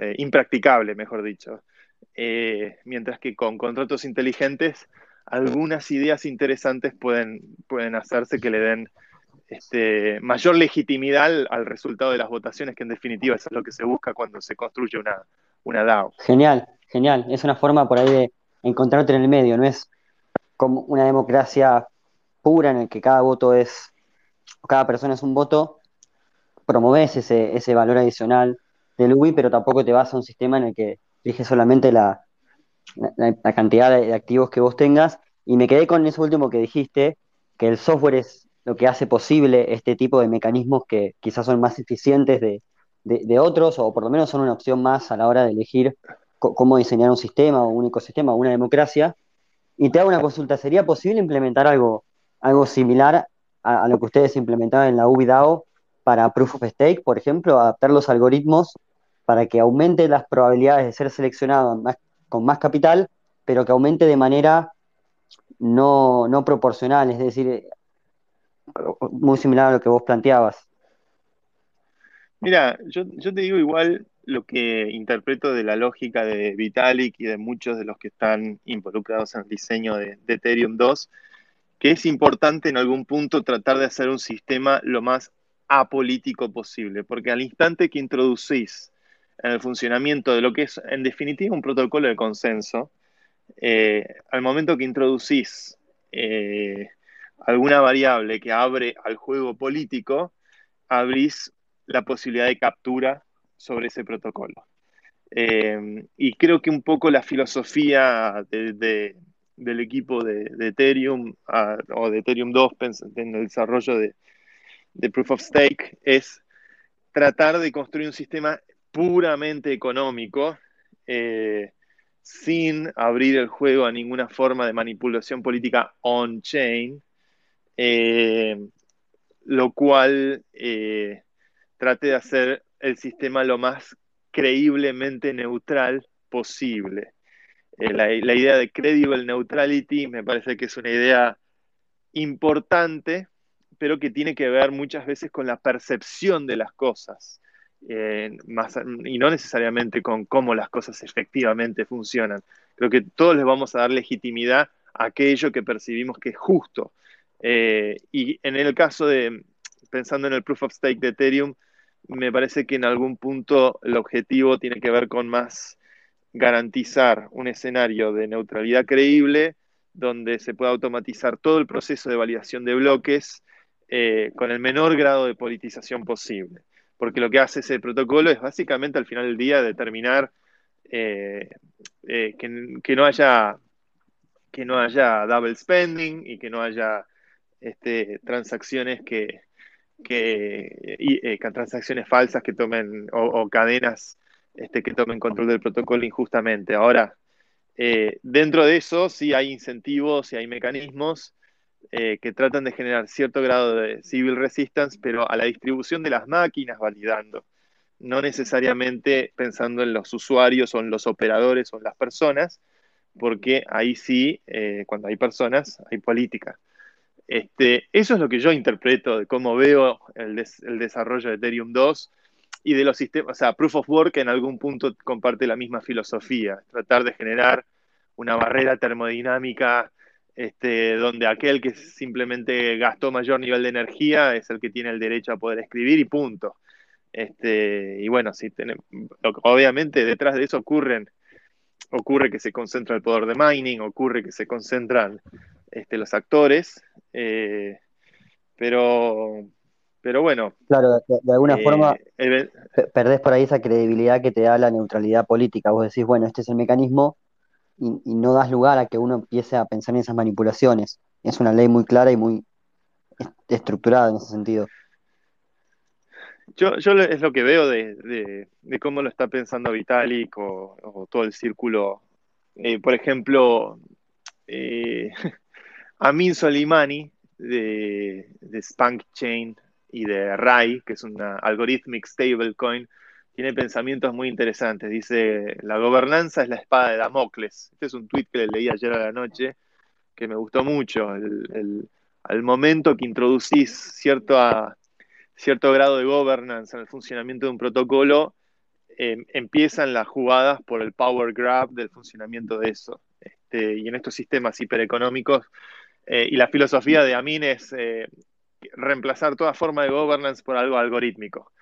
eh, impracticable, mejor dicho. Eh, mientras que con contratos inteligentes, algunas ideas interesantes pueden, pueden hacerse que le den este, mayor legitimidad al, resultado de las votaciones, que en definitiva eso es lo que se busca cuando se construye una, una DAO. Genial, genial. Es una forma por ahí de encontrarte en el medio, no es como una democracia pura en el que cada voto es, cada persona es un voto, promoves ese, ese valor adicional del UI, pero tampoco te vas a un sistema en el que rige solamente la, la, cantidad de activos que vos tengas. Y me quedé con eso último que dijiste, que el software es lo que hace posible este tipo de mecanismos que quizás son más eficientes de, otros, o por lo menos son una opción más a la hora de elegir cómo diseñar un sistema o un ecosistema o una democracia. Y te hago una consulta, ¿sería posible implementar algo, algo similar a, lo que ustedes implementaban en la UBIDAO para Proof of Stake, por ejemplo, adaptar los algoritmos para que aumente las probabilidades de ser seleccionado con más capital, pero que aumente de manera no, no proporcional, es decir, muy similar a lo que vos planteabas. Mira, yo, te digo igual lo que interpreto de la lógica de Vitalik y de muchos de los que están involucrados en el diseño de, Ethereum 2, que es importante en algún punto tratar de hacer un sistema lo más apolítico posible, porque al instante que introducís en el funcionamiento de lo que es en definitiva un protocolo de consenso, eh, al momento que introducís eh, alguna variable que abre al juego político, abrís la posibilidad de captura sobre ese protocolo. Eh, y creo que un poco la filosofía de, del equipo de, Ethereum o de Ethereum 2 en el desarrollo de, Proof of Stake es tratar de construir un sistema puramente económico, eh, sin abrir el juego a ninguna forma de manipulación política on-chain, eh, lo cual eh, trate de hacer el sistema lo más creíblemente neutral posible. La, idea de credible neutrality me parece que es una idea importante, pero que tiene que ver muchas veces con la percepción de las cosas. Eh, y no necesariamente con cómo las cosas efectivamente funcionan. Creo que todos les vamos a dar legitimidad a aquello que percibimos que es justo. Eh, y en el caso de, pensando en el proof of stake de Ethereum, me parece que en algún punto el objetivo tiene que ver con más garantizar un escenario de neutralidad creíble donde se pueda automatizar todo el proceso de validación de bloques eh, con el menor grado de politización posible. Porque lo que hace ese protocolo es básicamente al final del día determinar eh, eh, que, no haya, que no haya double spending y que no haya este, transacciones que, transacciones falsas que tomen o cadenas este, que tomen control del protocolo injustamente. Ahora, eh, dentro de eso sí hay incentivos y hay mecanismos eh, que tratan de generar cierto grado de civil resistance, pero a la distribución de las máquinas validando, no necesariamente pensando en los usuarios o en los operadores o en las personas, porque ahí sí, eh, cuando hay personas, hay política. Este, eso es lo que yo interpreto de cómo veo el, el desarrollo de Ethereum 2 y de los sistemas, o sea, Proof of Work en algún punto comparte la misma filosofía, tratar de generar una barrera termodinámica este, donde aquel que simplemente gastó mayor nivel de energía es el que tiene el derecho a poder escribir y punto. Este, y bueno, sí, tenemos, obviamente detrás de eso ocurren, ocurre que se concentra el poder de mining, ocurre que se concentran este, los actores, eh, pero pero bueno. Claro, de, alguna forma perdés por ahí esa credibilidad que te da la neutralidad política. Vos decís, bueno, este es el mecanismo y, no das lugar a que uno empiece a pensar en esas manipulaciones. Es una ley muy clara y muy estructurada en ese sentido. Yo, yo es lo que veo de, cómo lo está pensando Vitalik o, todo el círculo. Eh, por ejemplo, eh, Amin Soleimani de, de Spunk Chain y de RAI, que es una algorithmic stablecoin, tiene pensamientos muy interesantes. Dice, la gobernanza es la espada de Damocles. Este es un tweet que le leí ayer a la noche, que me gustó mucho. al momento que introducís cierto, cierto grado de governance en el funcionamiento de un protocolo, em, empiezan las jugadas por el power grab del funcionamiento de eso. Este, y en estos sistemas hipereconómicos, eh, y la filosofía de Amin es eh, reemplazar toda forma de governance por algo algorítmico,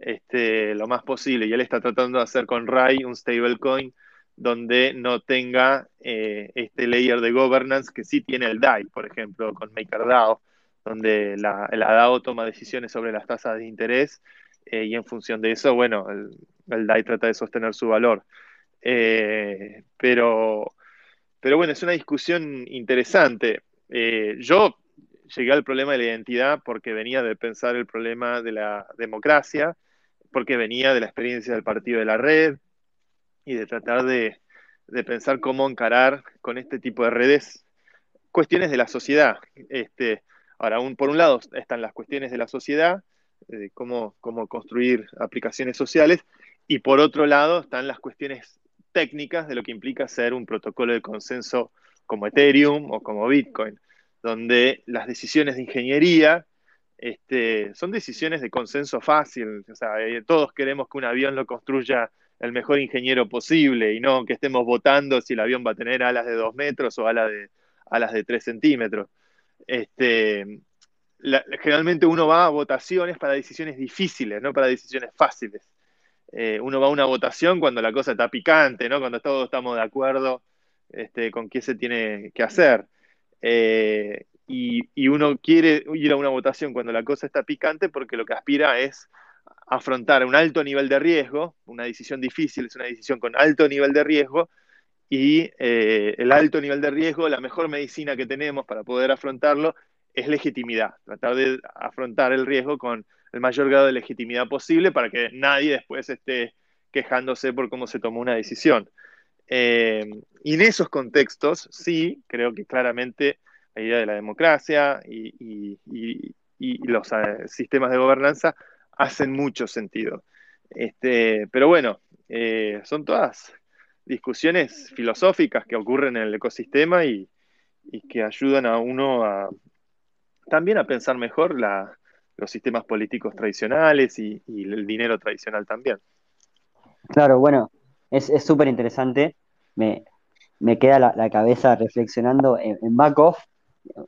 este, lo más posible. Y él está tratando de hacer con RAI un stablecoin donde no tenga eh, este layer de governance que sí tiene el DAI, por ejemplo, con MakerDAO, donde la, DAO toma decisiones sobre las tasas de interés eh, y en función de eso, bueno, el, DAI trata de sostener su valor. Eh, pero, pero bueno, es una discusión interesante. yo llegué al problema de la identidad porque venía de pensar el problema de la democracia, porque venía de la experiencia del partido de la red y de tratar de, pensar cómo encarar con este tipo de redes cuestiones de la sociedad. Este, ahora, por un lado están las cuestiones de la sociedad, de cómo, cómo construir aplicaciones sociales, y por otro lado están las cuestiones técnicas de lo que implica ser un protocolo de consenso como Ethereum o como Bitcoin donde las decisiones de ingeniería este, son decisiones de consenso fácil. Eh, todos queremos que un avión lo construya el mejor ingeniero posible y no que estemos votando si el avión va a tener alas de 2 metros o alas de, alas de 3 centímetros. Este, generalmente uno va a votaciones para decisiones difíciles, no para decisiones fáciles. Eh, uno va a una votación cuando la cosa está picante, ¿no? cuando todos estamos de acuerdo este, con qué se tiene que hacer. Eh, y, uno quiere ir a una votación cuando la cosa está picante porque lo que aspira es afrontar un alto nivel de riesgo, una decisión difícil es una decisión con alto nivel de riesgo, y eh, el alto nivel de riesgo, la mejor medicina que tenemos para poder afrontarlo es legitimidad, tratar de afrontar el riesgo con el mayor grado de legitimidad posible para que nadie después esté quejándose por cómo se tomó una decisión. Eh, y en esos contextos, sí, creo que claramente la idea de la democracia y, los eh, sistemas de gobernanza hacen mucho sentido. Este, pero bueno, son todas discusiones filosóficas que ocurren en el ecosistema y, que ayudan a uno a también a pensar mejor los sistemas políticos tradicionales y, el dinero tradicional también. Claro, bueno, es súper interesante. Me, queda la, cabeza reflexionando en, en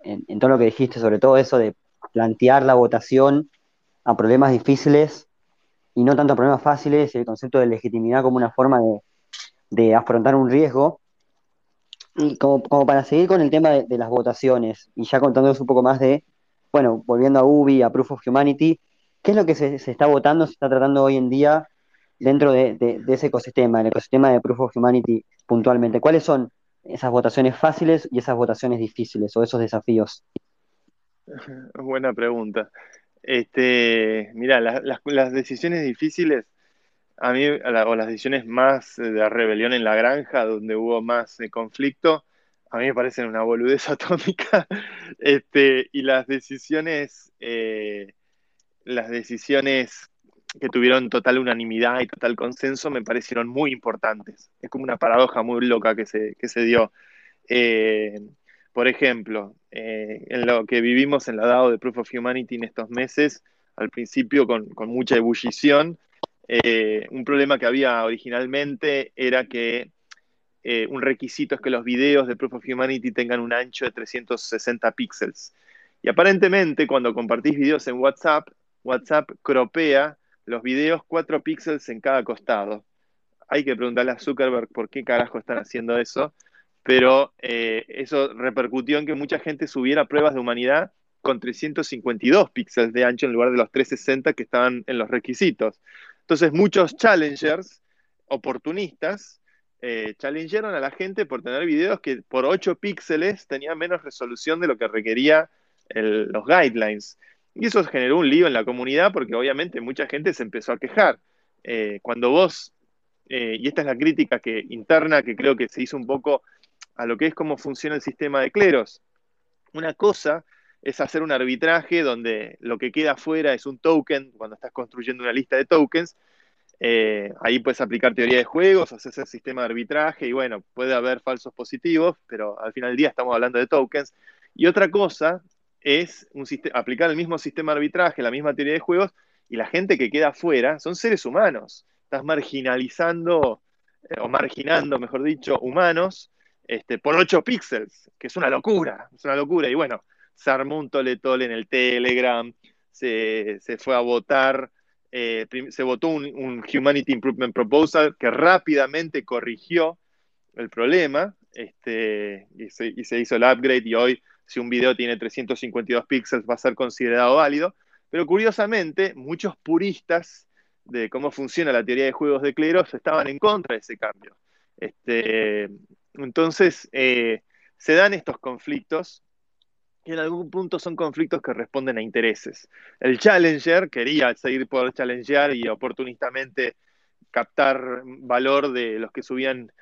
en, todo lo que dijiste, sobre todo eso de plantear la votación a problemas difíciles y no tanto a problemas fáciles, y el concepto de legitimidad como una forma de, de afrontar un riesgo. Y como, para seguir con el tema de, las votaciones, y ya contándonos un poco más de, bueno, volviendo a UBI, a Proof of Humanity, ¿qué es lo que se, está votando, se está tratando hoy en día dentro de, ese ecosistema, el ecosistema de Proof of Humanity puntualmente? ¿Cuáles son esas votaciones fáciles y esas votaciones difíciles o esos desafíos? Buena pregunta. Este, mira, las decisiones difíciles a mí, o las decisiones más de la rebelión en la granja, donde hubo más eh, conflicto, a mí me parecen una boludez atómica. Este, y las decisiones, eh, las decisiones que tuvieron total unanimidad y total consenso me parecieron muy importantes. Es como una paradoja muy loca que se, que se dio. Eh, por ejemplo, en lo que vivimos en la DAO de Proof of Humanity en estos meses, al principio con, con mucha ebullición, eh, un problema que había originalmente era que eh, un requisito es que los videos de Proof of Humanity tengan un ancho de 360 píxeles. Y aparentemente cuando compartís videos en WhatsApp, WhatsApp cropea los videos 4 píxeles en cada costado. Hay que preguntarle a Zuckerberg por qué carajo están haciendo eso, pero eh, eso repercutió en que mucha gente subiera pruebas de humanidad con 352 píxeles de ancho en lugar de los 360 que estaban en los requisitos. Entonces muchos challengers, oportunistas, eh, challengearon a la gente por tener videos que por 8 píxeles tenían menos resolución de lo que requería los guidelines. Y eso generó un lío en la comunidad porque obviamente mucha gente se empezó a quejar. Eh, cuando vos, eh, y esta es la crítica que, interna que creo que se hizo un poco a lo que es cómo funciona el sistema de cleros. Una cosa es hacer un arbitraje donde lo que queda afuera es un token, cuando estás construyendo una lista de tokens, eh, ahí puedes aplicar teoría de juegos, hacer ese sistema de arbitraje y bueno, puede haber falsos positivos, pero al final del día estamos hablando de tokens. Y otra cosa es un aplicar el mismo sistema de arbitraje, la misma teoría de juegos, y la gente que queda afuera son seres humanos. Estás marginalizando, eh, o marginando, mejor dicho, humanos este, por 8 píxeles, que es una locura, es una locura. Y bueno, se armó un tole tole en el Telegram, se, fue a votar, eh, se votó un, Humanity Improvement Proposal que rápidamente corrigió el problema este, y, se, hizo el upgrade y hoy si un video tiene 352 píxeles va a ser considerado válido. Pero curiosamente, muchos puristas de cómo funciona la teoría de juegos de cleros estaban en contra de ese cambio. Este, entonces, eh, se dan estos conflictos y en algún punto son conflictos que responden a intereses. El challenger quería seguir poder challengear y oportunistamente captar valor de los que subían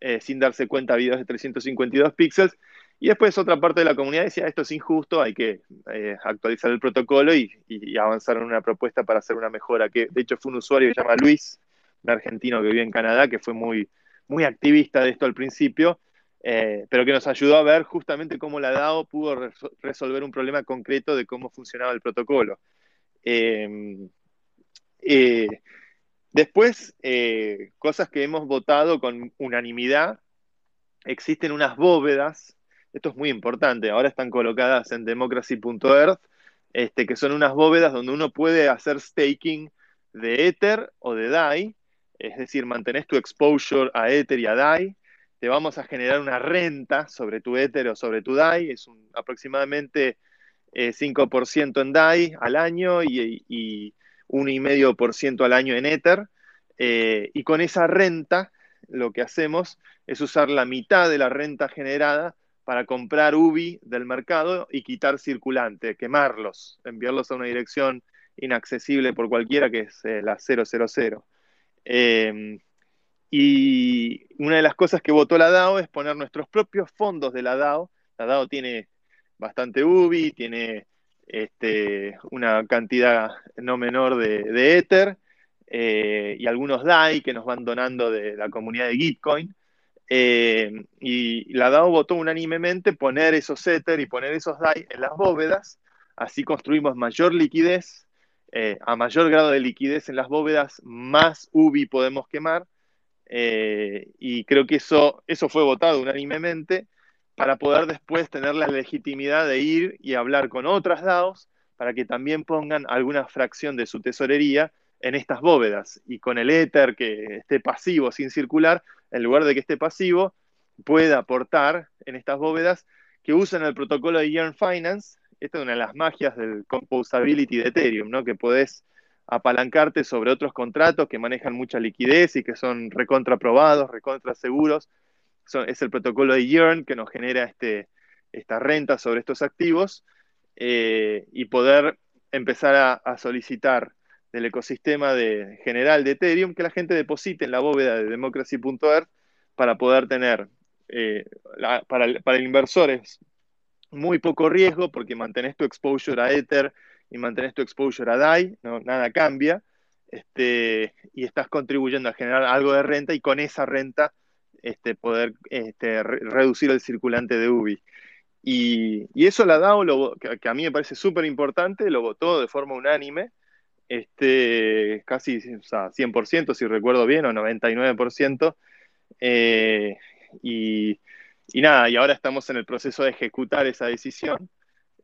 eh, sin darse cuenta videos de 352 píxeles. Y después otra parte de la comunidad decía, esto es injusto, hay que eh, actualizar el protocolo y, avanzar en una propuesta para hacer una mejora. Que de hecho fue un usuario que se llama Luis, un argentino que vive en Canadá, que fue muy, muy activista de esto al principio eh, pero que nos ayudó a ver justamente cómo la DAO pudo resolver un problema concreto de cómo funcionaba el protocolo. Em, eh, después, cosas que hemos votado con unanimidad, existen unas bóvedas, esto es muy importante, ahora están colocadas en democracy.earth, este, que son unas bóvedas donde uno puede hacer staking de Ether o de DAI, es decir, mantenés tu exposure a Ether y a DAI, te vamos a generar una renta sobre tu Ether o sobre tu DAI, es un, aproximadamente 5% eh, en DAI al año y, y 1,5% al año en Ether. Eh, y con esa renta lo que hacemos es usar la mitad de la renta generada para comprar UBI del mercado y quitar circulante, quemarlos, enviarlos a una dirección inaccesible por cualquiera que es eh, la 000. Em, y una de las cosas que votó la DAO es poner nuestros propios fondos de la DAO. La DAO tiene bastante UBI, tiene este, una cantidad no menor de, Ether eh, y algunos DAI que nos van donando de la comunidad de Gitcoin. Eh, y la DAO votó unánimemente poner esos Ether y poner esos DAI en las bóvedas, así construimos mayor liquidez, eh, a mayor grado de liquidez en las bóvedas, más UBI podemos quemar, y creo que eso, eso fue votado unánimemente para poder después tener la legitimidad de ir y hablar con otras DAOs para que también pongan alguna fracción de su tesorería en estas bóvedas y con el Ether que esté pasivo sin circular, en lugar de que esté pasivo, pueda aportar en estas bóvedas que usan el protocolo de Yearn Finance. Esta es una de las magias del composability de Ethereum, ¿no? que podés apalancarte sobre otros contratos que manejan mucha liquidez y que son recontraprobados, recontra seguros. es el protocolo de Yearn que nos genera este, esta renta sobre estos activos eh, y poder empezar a solicitar del ecosistema de, general de Ethereum que la gente deposite en la bóveda de democracy.earth para poder tener, eh, para, el inversor muy poco riesgo porque mantenés tu exposure a Ether y mantenés tu exposure a DAI, no, nada cambia, este, y estás contribuyendo a generar algo de renta y con esa renta este, poder este, reducir el circulante de UBI. Y, eso la DAO, lo, que, a mí me parece súper importante, lo votó de forma unánime este, casi o sea, 100%, si recuerdo bien, o 99%. Eh, y, nada, y ahora estamos en el proceso de ejecutar esa decisión.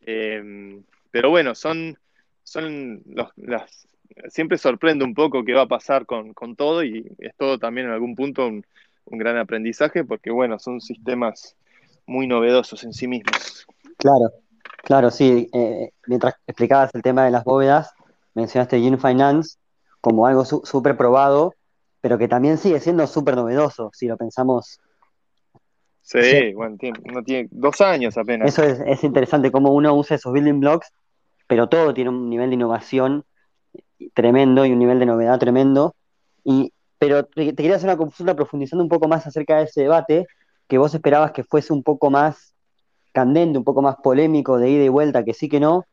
Eh, pero bueno, son, son las, siempre sorprende un poco qué va a pasar con, todo y es todo también en algún punto un, gran aprendizaje porque bueno, son sistemas muy novedosos en sí mismos. Claro, claro, sí. Eh, mientras explicabas el tema de las bóvedas, mencionaste Gene Finance como algo súper probado, pero que también sigue siendo súper novedoso, si lo pensamos. Sí, bueno, tiene, no tiene dos años apenas. Eso es, interesante, cómo uno usa esos building blocks, pero todo tiene un nivel de innovación tremendo y un nivel de novedad tremendo. Y, pero te, quería hacer una consulta profundizando un poco más acerca de ese debate, que vos esperabas que fuese un poco más candente, un poco más polémico, de ida y vuelta, que sí que no,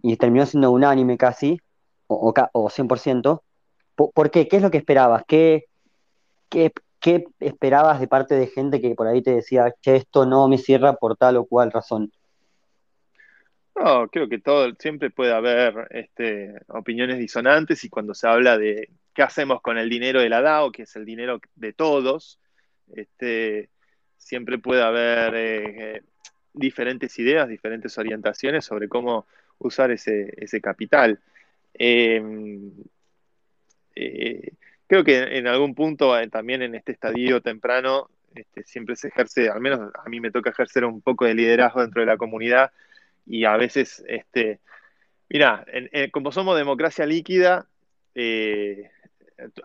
y terminó siendo unánime casi o, o 100%. ¿Por, qué? ¿Qué es lo que esperabas? ¿Qué, qué, esperabas de parte de gente que por ahí te decía, que esto no me cierra por tal o cual razón? No, creo que todo, siempre puede haber este, opiniones disonantes y cuando se habla de qué hacemos con el dinero de la DAO, que es el dinero de todos, este, siempre puede haber eh, diferentes ideas, diferentes orientaciones sobre cómo usar ese, ese capital. Em, eh, creo que en algún punto, eh, también en este estadio temprano, este, siempre se ejerce, al menos a mí me toca ejercer un poco de liderazgo dentro de la comunidad y a veces, este, mira, como somos democracia líquida, eh,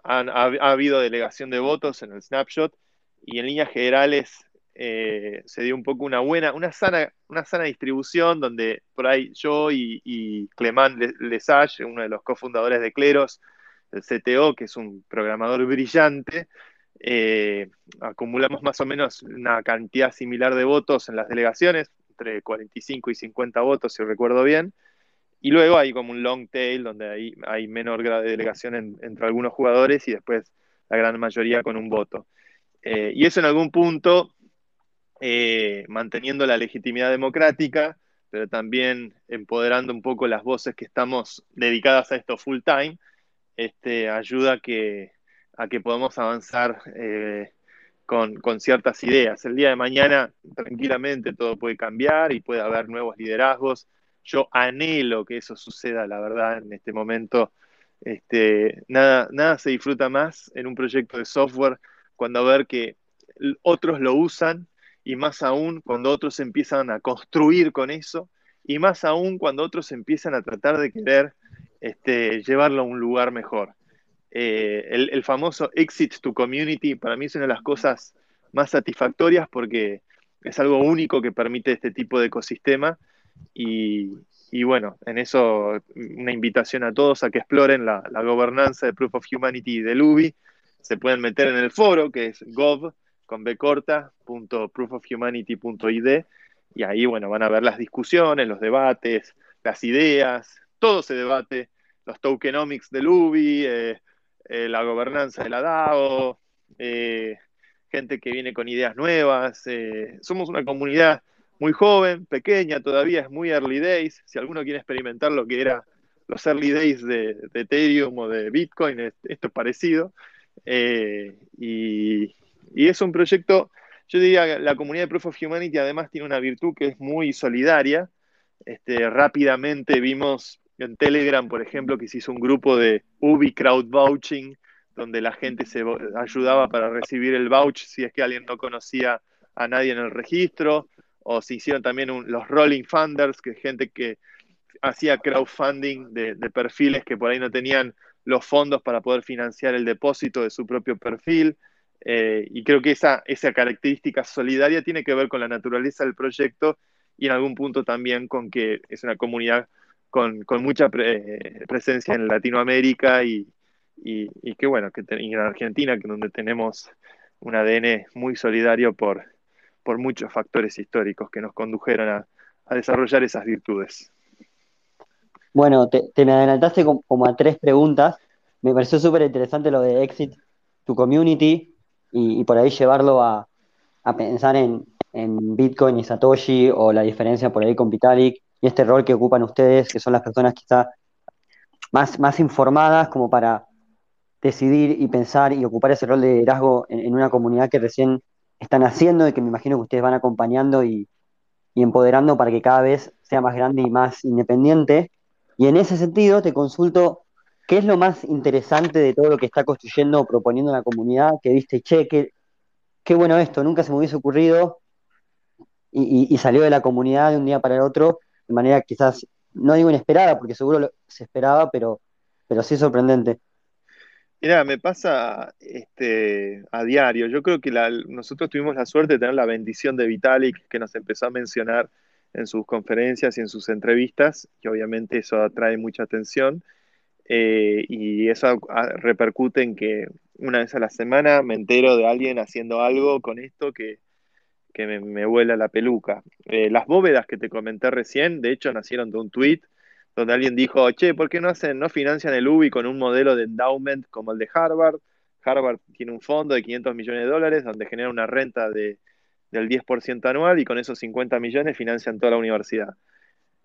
ha, habido delegación de votos en el snapshot y en líneas generales eh, se dio un poco una buena, una sana, una sana distribución donde por ahí yo y, y Clemán Lesage, uno de los cofundadores de Cleros, el CTO, que es un programador brillante, eh, acumulamos más o menos una cantidad similar de votos en las delegaciones, entre 45 y 50 votos, si recuerdo bien. Y luego hay como un long tail donde hay, hay menor grado de delegación entre algunos jugadores y después la gran mayoría con un voto. Eh, y eso en algún punto eh, manteniendo la legitimidad democrática, pero también empoderando un poco las voces que estamos dedicadas a esto full time, este, ayuda a que, podamos avanzar eh, con, con, ciertas ideas. El día de mañana, tranquilamente, todo puede cambiar y puede haber nuevos liderazgos. Yo anhelo que eso suceda, la verdad, en este momento. Este, nada, nada se disfruta más en un proyecto de software cuando ver que otros lo usan y más aún cuando otros empiezan a construir con eso, y más aún cuando otros empiezan a tratar de querer este, llevarlo a un lugar mejor. eh, el, famoso exit to community para mí es una de las cosas más satisfactorias porque es algo único que permite este tipo de ecosistema y, bueno, en eso una invitación a todos a que exploren la, gobernanza de Proof of Humanity de Luby. Se pueden meter en el foro que es gov con b corta, y ahí bueno, van a ver las discusiones, los debates, las ideas, todo se debate, los tokenomics de Luby, eh, eh, la gobernanza de la DAO, eh, gente que viene con ideas nuevas. Somos una comunidad muy joven, pequeña todavía, es muy early days. Si alguno quiere experimentar lo que era los early days de, Ethereum o de Bitcoin, esto es parecido. Y, es un proyecto, yo diría, la comunidad de Proof of Humanity además tiene una virtud que es muy solidaria. Este, rápidamente vimos en Telegram, por ejemplo, que se hizo un grupo de Ubi Crowd Vouching, donde la gente se ayudaba para recibir el vouch si es que alguien no conocía a nadie en el registro, o se hicieron también los Rolling Funders, que es gente que hacía crowdfunding de, perfiles que por ahí no tenían los fondos para poder financiar el depósito de su propio perfil. Eh, y creo que esa, esa característica solidaria tiene que ver con la naturaleza del proyecto y en algún punto también con que es una comunidad con, mucha presencia en Latinoamérica y, y, que bueno, que en Argentina, que donde tenemos un ADN muy solidario por, por muchos factores históricos que nos condujeron a, desarrollar esas virtudes. Bueno, te, me adelantaste como, a tres preguntas. Me pareció súper interesante lo de Exit to Community y, por ahí llevarlo a, a pensar en, en, Bitcoin y Satoshi o la diferencia por ahí con Vitalik y este rol que ocupan ustedes, que son las personas quizá más, más informadas como para decidir y pensar y ocupar ese rol de liderazgo en, una comunidad que recién están haciendo y que me imagino que ustedes van acompañando y, empoderando para que cada vez sea más grande y más independiente. Y en ese sentido te consulto, ¿qué es lo más interesante de todo lo que está construyendo o proponiendo la comunidad? Que viste, che, qué, bueno esto, nunca se me hubiese ocurrido y, salió de la comunidad de un día para el otro de manera quizás, no digo inesperada, porque seguro se esperaba, pero, pero sí sorprendente. Mira, me pasa este, a diario. Yo creo que nosotros tuvimos la suerte de tener la bendición de Vitalik, que nos empezó a mencionar en sus conferencias y en sus entrevistas, y obviamente eso atrae mucha atención. Eh, y eso repercute en que una vez a la semana me entero de alguien haciendo algo con esto que, que me, vuela la peluca. Eh, las bóvedas que te comenté recién, de hecho, nacieron de un tweet donde alguien dijo, che, ¿por qué no hacen, no financian el UBI con un modelo de endowment como el de Harvard? Harvard tiene un fondo de 500 millones de dólares donde genera una renta de, del 10% anual y con esos 50 millones financian toda la universidad.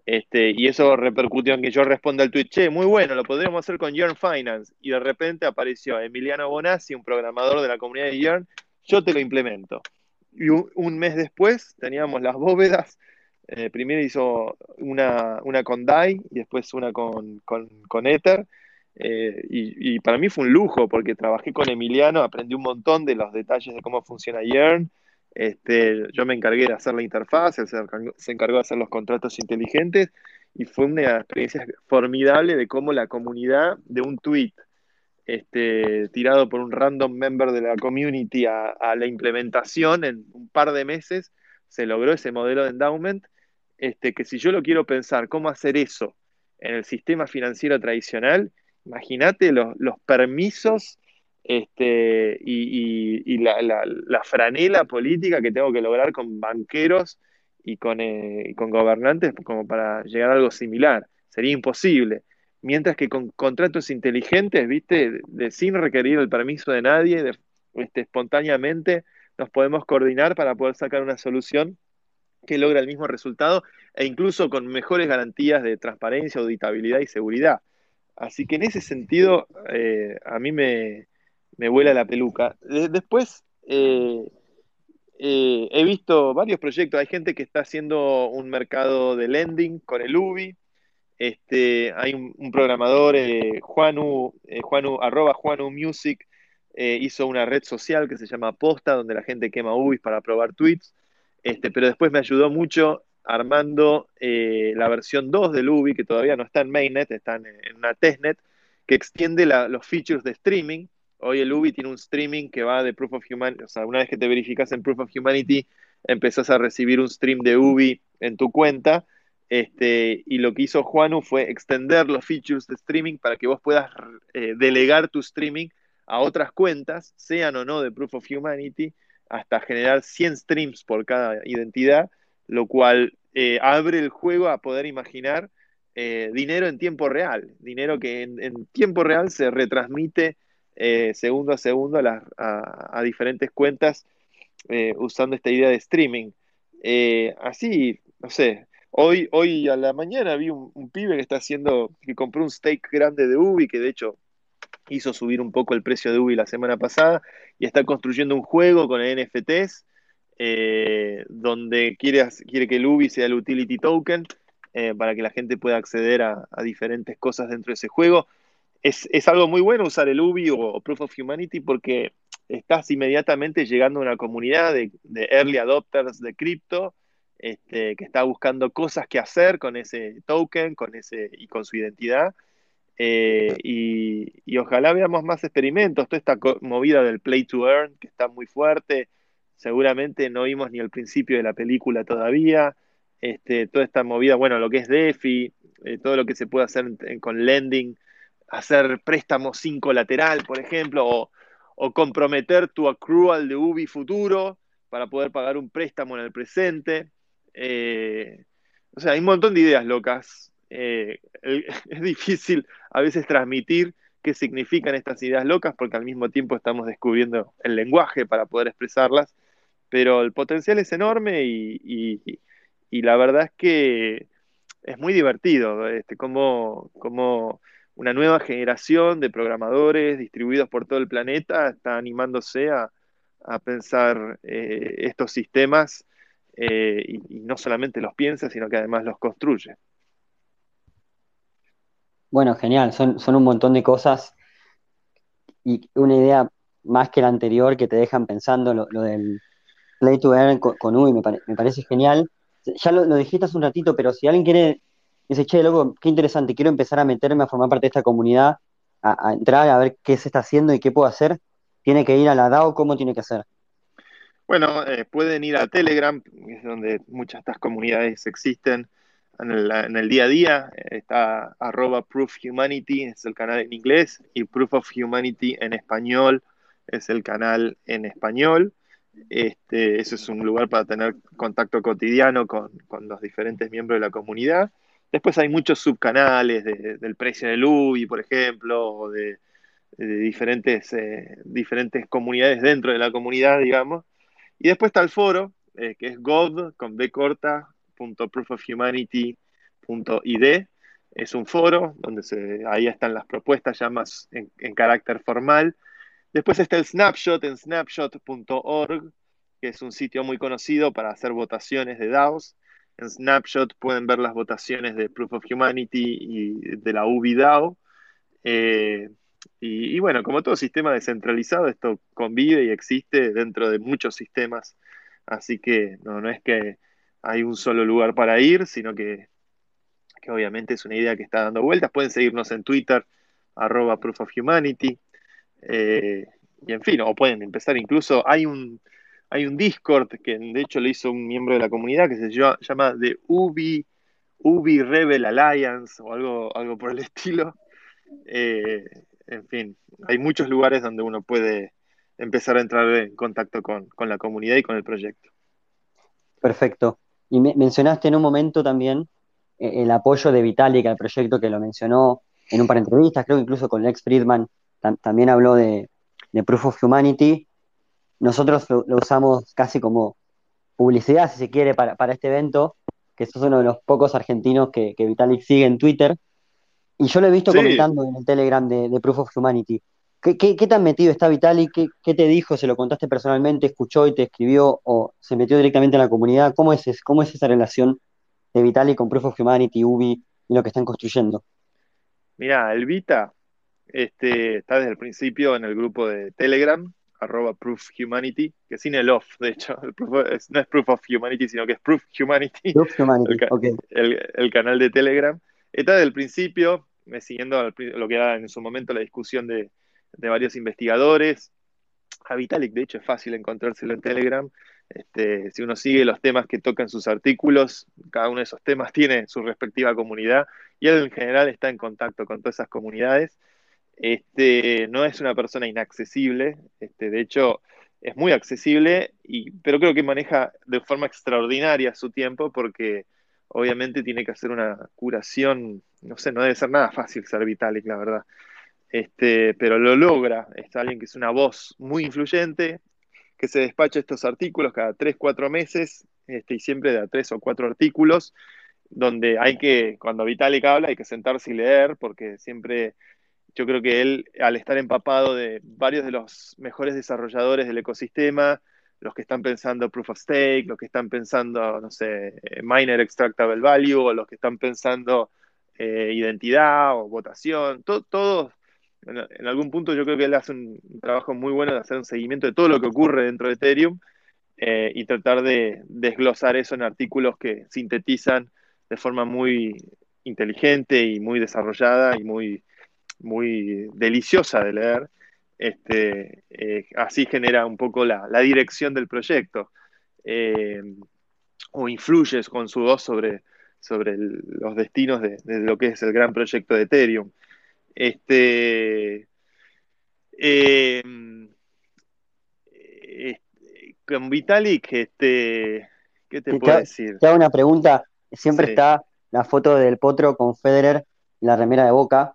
Este, y eso repercutió en que yo responda al tweet, che, muy bueno, lo podríamos hacer con Yearn Finance. Y de repente apareció Emiliano Bonazzi, un programador de la comunidad de Yearn, yo te lo implemento y un, mes después teníamos las bóvedas. Eh, primero hizo una, una, con DAI y después una con, con, Ether. Eh, y, para mí fue un lujo porque trabajé con Emiliano, aprendí un montón de los detalles de cómo funciona Yearn. Este, yo me encargué de hacer la interfaz, él se encargó de hacer los contratos inteligentes y fue una experiencia formidable de cómo la comunidad de un tweet este, tirado por un random member de la community a, la implementación en un par de meses, se logró ese modelo de endowment, este, que si yo lo quiero pensar, ¿cómo hacer eso en el sistema financiero tradicional? Imagínate los, permisos este, y, la, franela política que tengo que lograr con banqueros y con, eh, y con gobernantes como para llegar a algo similar. Sería imposible. Mientras que con contratos inteligentes, ¿viste? Sin requerir el permiso de nadie, este, espontáneamente nos podemos coordinar para poder sacar una solución que logra el mismo resultado e incluso con mejores garantías de transparencia, auditabilidad y seguridad. Así que en ese sentido, eh, a mí me, me, vuela la peluca. después, eh, eh, he visto varios proyectos. Hay gente que está haciendo un mercado de lending con el UBI. Este, hay un, programador, eh, Juanu, Juanu, arroba Juanu Music, hizo una red social que se llama Posta, donde la gente quema UBIs para probar tweets. Este, pero después me ayudó mucho armando la versión 2 del UBI, que todavía no está en mainnet, está en, una testnet, que extiende los features de streaming. Hoy el UBI tiene un streaming que va de Proof of Humanity, o sea, una vez que te verificas en Proof of Humanity, empezás a recibir un stream de UBI en tu cuenta. Este, y lo que hizo Juanu fue extender los features de streaming para que vos puedas eh, delegar tu streaming a otras cuentas, sean o no de Proof of Humanity, hasta generar 100 streams por cada identidad, lo cual eh, abre el juego a poder imaginar eh, dinero en tiempo real, dinero que en, tiempo real se retransmite segundo a segundo a diferentes cuentas usando esta idea de streaming. así, no sé, Hoy, hoy a la mañana vi un, pibe que está haciendo, que compró un stake grande de Ubi, que de hecho hizo subir un poco el precio de Ubi la semana pasada, y está construyendo un juego con NFTs, eh, donde quiere, quiere que el Ubi sea el utility token, eh, para que la gente pueda acceder a, diferentes cosas dentro de ese juego. Es, algo muy bueno usar el Ubi o, Proof of Humanity porque estás inmediatamente llegando a una comunidad de, early adopters de cripto, este, que está buscando cosas que hacer con ese token con ese, y con su identidad. Eh, y, ojalá veamos más experimentos, toda esta movida del play to earn que está muy fuerte, seguramente no vimos ni el principio de la película todavía, este, toda esta movida, bueno, lo que es DeFi, eh, todo lo que se puede hacer con lending, hacer préstamos sin colateral, por ejemplo, o, comprometer tu accrual de UBI futuro para poder pagar un préstamo en el presente. Eh, o sea, hay un montón de ideas locas. Eh, es difícil a veces transmitir qué significan estas ideas locas porque al mismo tiempo estamos descubriendo el lenguaje para poder expresarlas, pero el potencial es enorme y, la verdad es que es muy divertido este, como, como una nueva generación de programadores distribuidos por todo el planeta está animándose a, pensar eh, estos sistemas eh, y, no solamente los piensa, sino que además los construye. Bueno, genial, son, son un montón de cosas y una idea más que la anterior que te dejan pensando lo, del play to earn con, con UI, me, parece genial. Ya lo, dijiste hace un ratito, pero si alguien quiere, dice, che, loco, qué interesante, quiero empezar a meterme a formar parte de esta comunidad, a, entrar a ver qué se está haciendo y qué puedo hacer, tiene que ir a la DAO, ¿cómo tiene que hacer? Bueno, eh, pueden ir a Telegram, es donde muchas de estas comunidades existen en el, día a día. Está arroba Proof Humanity, es el canal en inglés, y Proof of Humanity en español es el canal en español. Este, ese es un lugar para tener contacto cotidiano con, los diferentes miembros de la comunidad. Después hay muchos subcanales del precio del UBI, por ejemplo, o de, diferentes, eh, diferentes comunidades dentro de la comunidad, digamos. Y después está el foro, eh, que es gov, con Es un foro donde se, ahí están las propuestas ya más en, carácter formal. Después está el snapshot en snapshot.org, que es un sitio muy conocido para hacer votaciones de DAOs. En Snapshot pueden ver las votaciones de Proof of Humanity y de la UBI DAO. Eh, y, bueno, como todo sistema descentralizado, esto convive y existe dentro de muchos sistemas. Así que no, no es que hay un solo lugar para ir, sino que, obviamente es una idea que está dando vueltas. Pueden seguirnos en Twitter, arroba Proof of Humanity. Eh, y en fin, o pueden empezar incluso, hay un, hay un Discord que de hecho lo hizo un miembro de la comunidad que se llama The Ubi, Ubi Rebel Alliance o algo, algo por el estilo. Eh, en fin, hay muchos lugares donde uno puede empezar a entrar en contacto con, la comunidad y con el proyecto. Perfecto. Y mencionaste en un momento también eh, el apoyo de Vitalik al proyecto que lo mencionó en un par de entrevistas, creo que incluso con Lex Friedman también habló de, Proof of Humanity. Nosotros lo, usamos casi como publicidad, si se quiere, para, este evento, que sos uno de los pocos argentinos que, que Vitalik sigue en Twitter. Y yo lo he visto comentando en el Telegram de, Proof of Humanity. ¿Qué, qué, tan metido está Vitali? ¿Qué, ¿Qué, te dijo? ¿Se lo contaste personalmente? ¿Escuchó y te escribió? ¿O se metió directamente en la comunidad? ¿Cómo es, cómo es esa relación de Vitali con Proof of Humanity, Ubi y lo que están construyendo? Mira, el Vita este, está desde el principio en el grupo de Telegram, arroba Proof Humanity, que sin el off, de hecho, no es Proof of Humanity, sino que es Proof Humanity, Proof Humanity. el, el canal de Telegram. Está desde el principio, siguiendo lo que era en su momento la discusión de, varios investigadores. A Vitalik, de hecho, es fácil encontrárselo en Telegram. Este, si uno sigue los temas que tocan sus artículos, cada uno de esos temas tiene su respectiva comunidad y él en general está en contacto con todas esas comunidades. Este, no es una persona inaccesible, este, de hecho es muy accesible, pero creo que maneja de forma extraordinaria su tiempo porque obviamente tiene que hacer una curación, no sé, no debe ser nada fácil ser Vitalik, la verdad. Este, pero lo logra, es alguien que es una voz muy influyente, que se despacha estos artículos cada tres, cuatro meses, este, y siempre da tres o cuatro artículos, donde hay que, cuando Vitalik habla, hay que sentarse y leer, porque siempre yo creo que él, al estar empapado de varios de los mejores desarrolladores del ecosistema, los que están pensando proof of stake, los que están pensando, no sé, miner extractable value, o los que están pensando eh, identidad o votación, todos, en, algún punto yo creo que él hace un, trabajo muy bueno de hacer un seguimiento de todo lo que ocurre dentro de Ethereum eh, y tratar de desglosar eso en artículos que sintetizan de forma muy inteligente y muy desarrollada y muy, muy deliciosa de leer. Este, eh, así genera un poco la, dirección del proyecto eh, o influye con su voz sobre, sobre los destinos de, lo que es el gran proyecto de Ethereum. Este, eh, con Vitalik, este, ¿qué te, puedo decir? Te hago una pregunta. Siempre está la foto del potro con Federer, la remera de boca,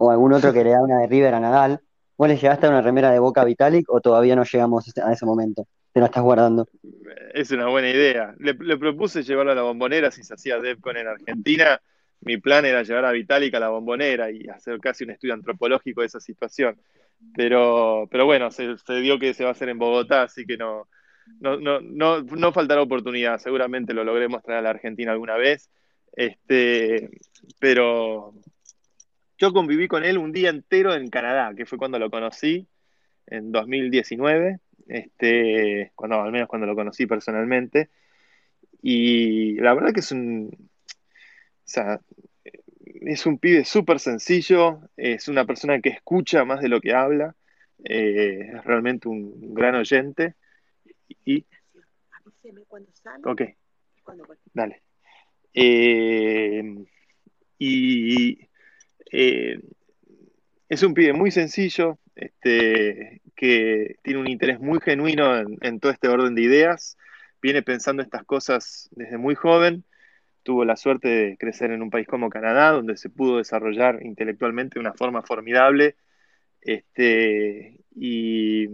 o algún otro que le da una de River a Nadal. ¿Vos le llegaste a una remera de Boca Vitalik o todavía no llegamos a ese momento? ¿Te la estás guardando? Es una buena idea. Le, propuse llevarlo a la bombonera si se hacía DEFCON en Argentina. Mi plan era llevar a Vitalik a la bombonera y hacer casi un estudio antropológico de esa situación. Pero, pero bueno, se, dio que se va a hacer en Bogotá, así que no, no, no, no, no faltará oportunidad. Seguramente lo logremos traer a la Argentina alguna vez. Este, pero, yo conviví con él un día entero en Canadá, que fue cuando lo conocí, en 2019, este, cuando, al menos cuando lo conocí personalmente. Y la verdad que es un, es un pibe súper sencillo, es una persona que escucha más de lo que habla, eh, es realmente un gran oyente. Y, cuando sale. Ok. Dale. Eh, y eh, es un pibe muy sencillo, este, que tiene un interés muy genuino en, todo este orden de ideas, viene pensando estas cosas desde muy joven, tuvo la suerte de crecer en un país como Canadá, donde se pudo desarrollar intelectualmente de una forma formidable, este, y,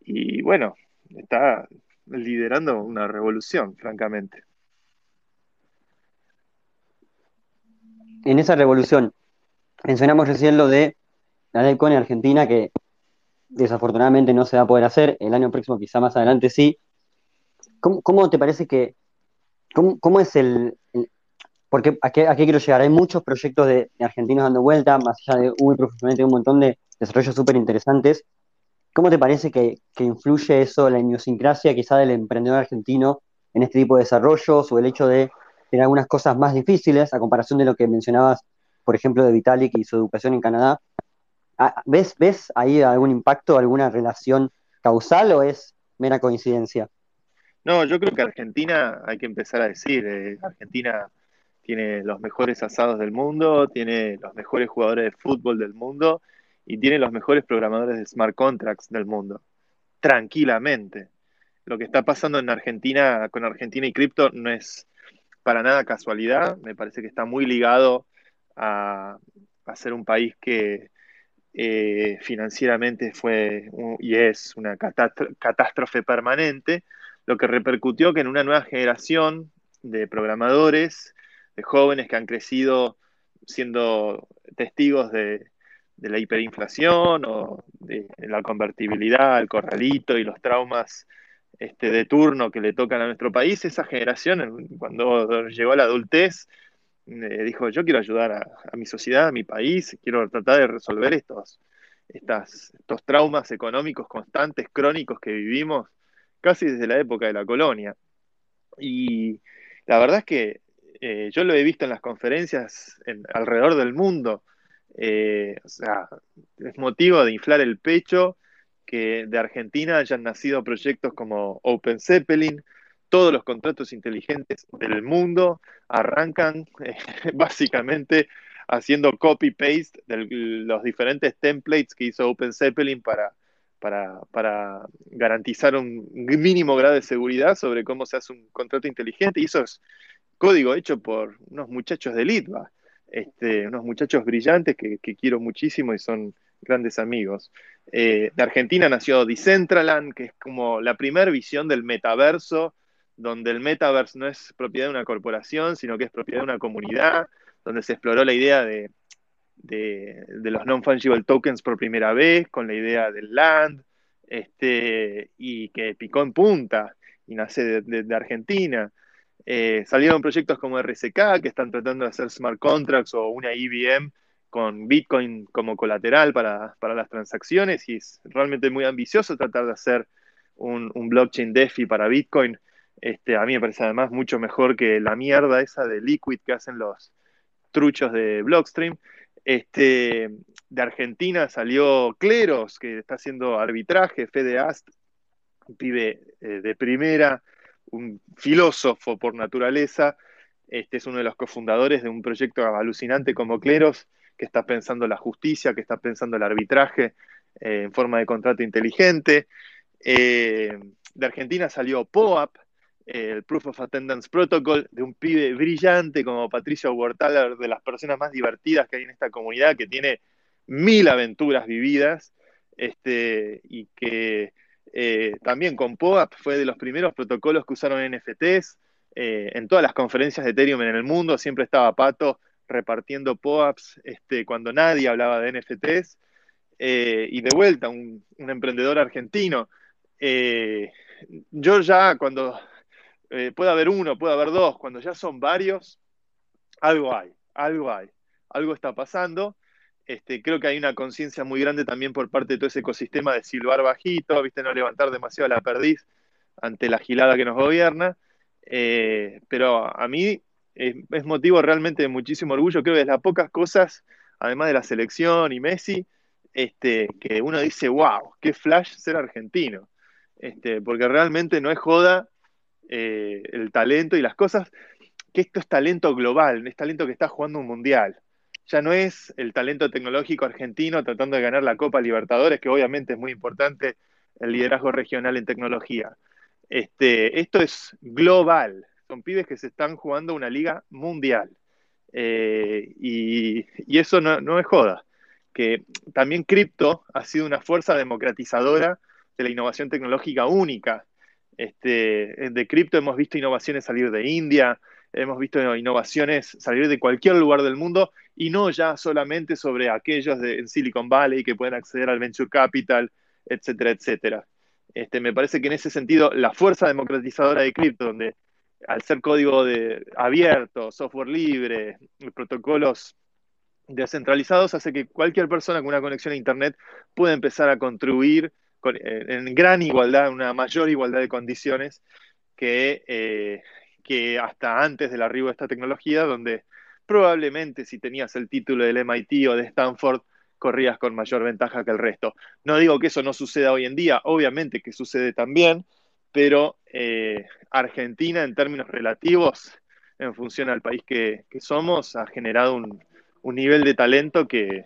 y bueno, está liderando una revolución, francamente. En esa revolución, mencionamos recién lo de la ley en Argentina, que desafortunadamente no se va a poder hacer, el año próximo quizá más adelante sí. ¿Cómo, te parece que, cómo, es el, porque ¿a qué, quiero llegar? Hay muchos proyectos de, argentinos dando vuelta, más allá de muy profesionalmente un montón de desarrollos súper interesantes. ¿Cómo te parece que, que, influye eso, la idiosincrasia quizá del emprendedor argentino en este tipo de desarrollos o el hecho de en algunas cosas más difíciles, a comparación de lo que mencionabas, por ejemplo, de Vitalik y su educación en Canadá. Ah, ¿Ves, ¿Ves ahí algún impacto, alguna relación causal o es mera coincidencia? No, yo creo que Argentina, hay que empezar a decir, eh, Argentina tiene los mejores asados del mundo, tiene los mejores jugadores de fútbol del mundo y tiene los mejores programadores de smart contracts del mundo. Tranquilamente. Lo que está pasando en Argentina con Argentina y cripto no es para nada casualidad, me parece que está muy ligado a, ser un país que eh, financieramente fue y es una catástrofe permanente, lo que repercutió que en una nueva generación de programadores, de jóvenes que han crecido siendo testigos de, la hiperinflación o de la convertibilidad, el corralito y los traumas este, de turno que le tocan a nuestro país, esa generación, cuando llegó a la adultez, eh, dijo, yo quiero ayudar a, mi sociedad, a mi país, quiero tratar de resolver estos, estos traumas económicos constantes, crónicos que vivimos casi desde la época de la colonia. Y la verdad es que Eh, yo lo he visto en las conferencias alrededor del mundo. Eh, o sea, es motivo de inflar el pecho que de Argentina hayan nacido proyectos como Open Zeppelin, todos los contratos inteligentes del mundo arrancan eh, básicamente haciendo copy-paste de los diferentes templates que hizo Open Zeppelin para, para, garantizar un mínimo grado de seguridad sobre cómo se hace un contrato inteligente. Y eso es código hecho por unos muchachos de Litva, este, unos muchachos brillantes que, quiero muchísimo y son grandes amigos. Eh, de Argentina nació Decentraland, que es como la primera visión del metaverso, donde el metaverso no es propiedad de una corporación, sino que es propiedad de una comunidad, donde se exploró la idea de, de, los non-fungible tokens por primera vez, con la idea del land, este, y que picó en punta y nace de, Argentina. Eh, salieron proyectos como RSK que están tratando de hacer smart contracts o una IBM con Bitcoin como colateral para, las transacciones y es realmente muy ambicioso tratar de hacer un, blockchain DeFi para Bitcoin. Este, a mí me parece además mucho mejor que la mierda esa de Liquid que hacen los truchos de Blockstream. Este, de Argentina salió Cleros, que está haciendo arbitraje, Fede Ast, un pibe eh, de primera, un filósofo por naturaleza. Este es uno de los cofundadores de un proyecto alucinante como Cleros, que está pensando la justicia, que está pensando el arbitraje eh, en forma de contrato inteligente. Eh, de Argentina salió POAP, el Proof of Attendance Protocol, de un pibe brillante como Patricio Huertaler, de las personas más divertidas que hay en esta comunidad, que tiene mil aventuras vividas, este, y que eh, también con POAP fue de los primeros protocolos que usaron NFTs. Eh, en todas las conferencias de Ethereum en el mundo siempre estaba Pato repartiendo POAPs este, cuando nadie hablaba de NFTs. Eh, y de vuelta, un, emprendedor argentino. yo ya cuando eh, puede haber uno, puede haber dos, cuando ya son varios, algo hay, algo hay, algo está pasando. Este, creo que hay una conciencia muy grande también por parte de todo ese ecosistema de silbar bajito, ¿viste? no levantar demasiado la perdiz ante la gilada que nos gobierna. Eh, pero a mí es, motivo realmente de muchísimo orgullo. Creo que es las pocas cosas, además de la selección y Messi, este, que uno dice, wow, qué flash ser argentino. Este, porque realmente no es joda eh, el talento y las cosas, que esto es talento global, es talento que está jugando un mundial. Ya no es el talento tecnológico argentino tratando de ganar la Copa Libertadores, que obviamente es muy importante el liderazgo regional en tecnología. Este, esto es global, son pibes que se están jugando una liga mundial. Eh, y, eso no, no es joda. Que también cripto ha sido una fuerza democratizadora de la innovación tecnológica única este, de cripto hemos visto innovaciones salir de India, hemos visto innovaciones salir de cualquier lugar del mundo y no ya solamente sobre aquellos de, en Silicon Valley que pueden acceder al venture capital, etcétera, etcétera. Este, me parece que en ese sentido la fuerza democratizadora de cripto, donde al ser código de, abierto, software libre, protocolos descentralizados, hace que cualquier persona con una conexión a Internet pueda empezar a contribuir eh, en gran igualdad, una mayor igualdad de condiciones que, eh, que hasta antes del arribo de esta tecnología, donde probablemente si tenías el título del MIT o de Stanford, corrías con mayor ventaja que el resto. No digo que eso no suceda hoy en día, obviamente que sucede también, pero eh, Argentina en términos relativos, en función al país que, somos, ha generado un, nivel de talento que,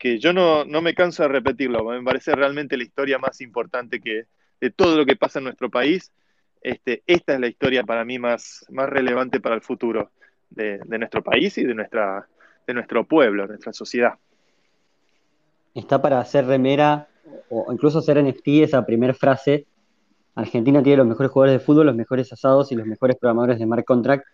yo no, me canso de repetirlo, me parece realmente la historia más importante que de todo lo que pasa en nuestro país. Este, esta es la historia para mí más, relevante para el futuro de, nuestro país y de, nuestra, de nuestro pueblo, nuestra sociedad. Está para hacer remera o incluso hacer NFT esa primera frase. Argentina tiene los mejores jugadores de fútbol, los mejores asados y los mejores programadores de Mark Contract.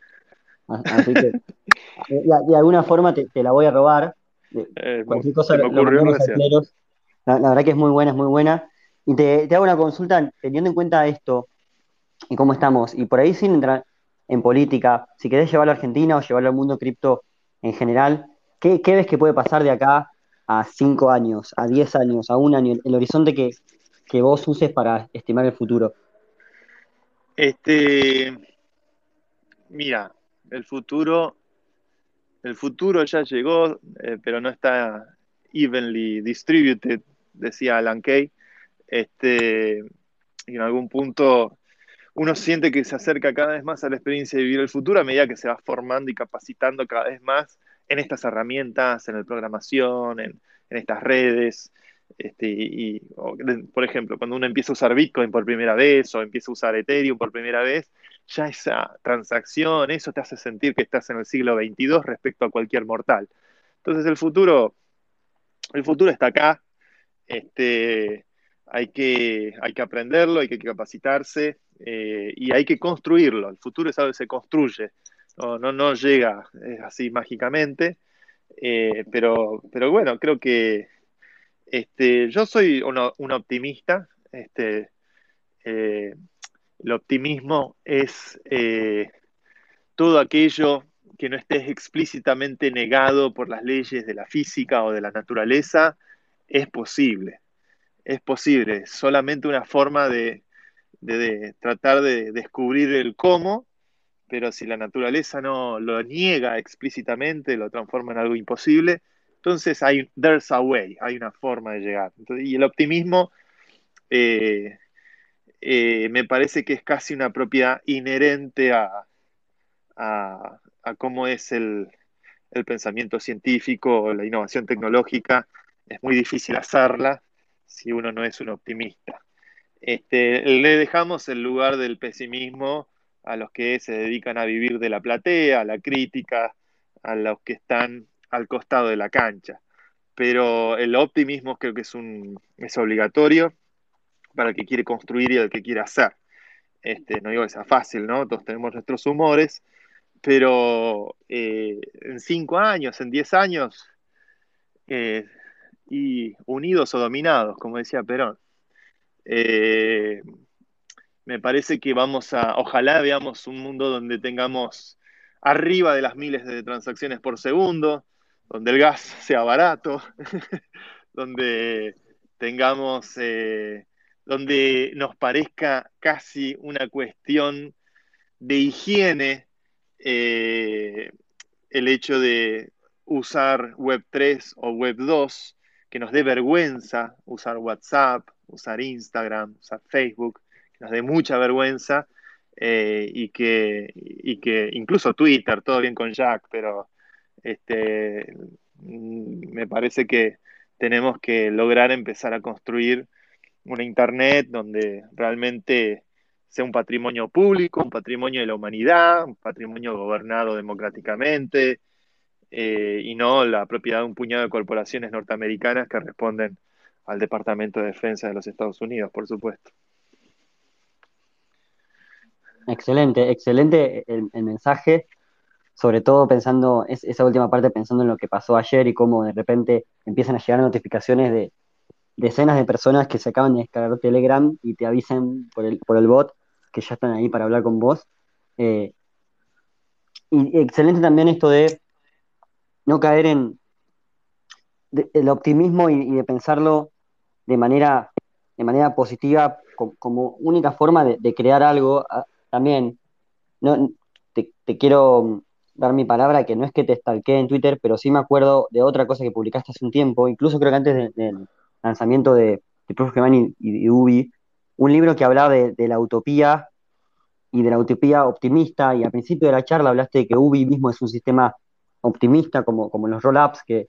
Así que de, alguna forma te, la voy a robar, eh, cualquier cosa me ocurrió la, la, verdad que es muy buena, es muy buena. Y te, hago una consulta teniendo en cuenta esto y cómo estamos, y por ahí sin entrar en política, si querés llevarlo a Argentina o llevarlo al mundo cripto en general, ¿qué, ves que puede pasar de acá a cinco años, a diez años, a un año, el, horizonte que, que vos uses para estimar el futuro? Este, mira, el futuro, el futuro ya llegó, eh, pero no está evenly distributed, decía Alan Kay. Este, y en algún punto uno siente que se acerca cada vez más a la experiencia de vivir el futuro a medida que se va formando y capacitando cada vez más en estas herramientas, en la programación, en, estas redes. Este, por ejemplo, cuando uno empieza a usar Bitcoin por primera vez o empieza a usar Ethereum por primera vez, ya esa transacción, eso te hace sentir que estás en el siglo XXII respecto a cualquier mortal. Entonces el futuro, el futuro está acá. Este, hay que, hay que aprenderlo, hay que capacitarse eh, y hay que construirlo. El futuro es algo que se construye, no, no, llega así mágicamente, eh, pero, pero bueno, creo que este, yo soy un optimista. Este, eh, el optimismo es todo aquello que no esté explícitamente negado por las leyes de la física o de la naturaleza, es posible es posible, solamente una forma de, tratar de descubrir el cómo, pero si la naturaleza no lo niega explícitamente, lo transforma en algo imposible, entonces hay, there's a way, hay una forma de llegar. y el optimismo eh, eh, me parece que es casi una propiedad inherente a, cómo es el, pensamiento científico, la innovación tecnológica. Es muy difícil hacerla, si uno no es un optimista. Este, le dejamos el lugar del pesimismo a los que se dedican a vivir de la platea, a la crítica, a los que están al costado de la cancha. Pero el optimismo creo que es, un, es obligatorio para el que quiere construir y el que quiere hacer. Este, no digo que sea fácil, ¿no? Todos tenemos nuestros humores, pero eh, en cinco años, en diez años, eh, y unidos o dominados, como decía Perón. Eh, me parece que vamos a, ojalá veamos un mundo donde tengamos arriba de las miles de transacciones por segundo, donde el gas sea barato, donde tengamos, eh, donde nos parezca casi una cuestión de higiene eh, el hecho de usar Web 3 o Web 2 que nos dé vergüenza usar WhatsApp, usar Instagram, usar Facebook, que nos dé mucha vergüenza eh, y, que, que incluso Twitter, todo bien con Jack, pero este, mm, me parece que tenemos que lograr empezar a construir una Internet donde realmente sea un patrimonio público, un patrimonio de la humanidad, un patrimonio gobernado democráticamente, eh, y no la propiedad de un puñado de corporaciones norteamericanas que responden al Departamento de Defensa de los Estados Unidos, por supuesto. Excelente, excelente el, mensaje, sobre todo pensando, esa última parte pensando en lo que pasó ayer y cómo de repente empiezan a llegar notificaciones de decenas de personas que se acaban de descargar Telegram y te avisen por el, por el bot que ya están ahí para hablar con vos. Eh, y excelente también esto de no caer en el optimismo y, de pensarlo de manera, de manera positiva como única forma de, crear algo. Ah, también, no, te, quiero dar mi palabra que no es que te stalkee en Twitter, pero sí me acuerdo de otra cosa que publicaste hace un tiempo, incluso creo que antes del lanzamiento de, de y, Ubi, un libro que hablaba de, de, la utopía y de la utopía optimista, y al principio de la charla hablaste de que Ubi mismo es un sistema optimista como, como los roll-ups, que,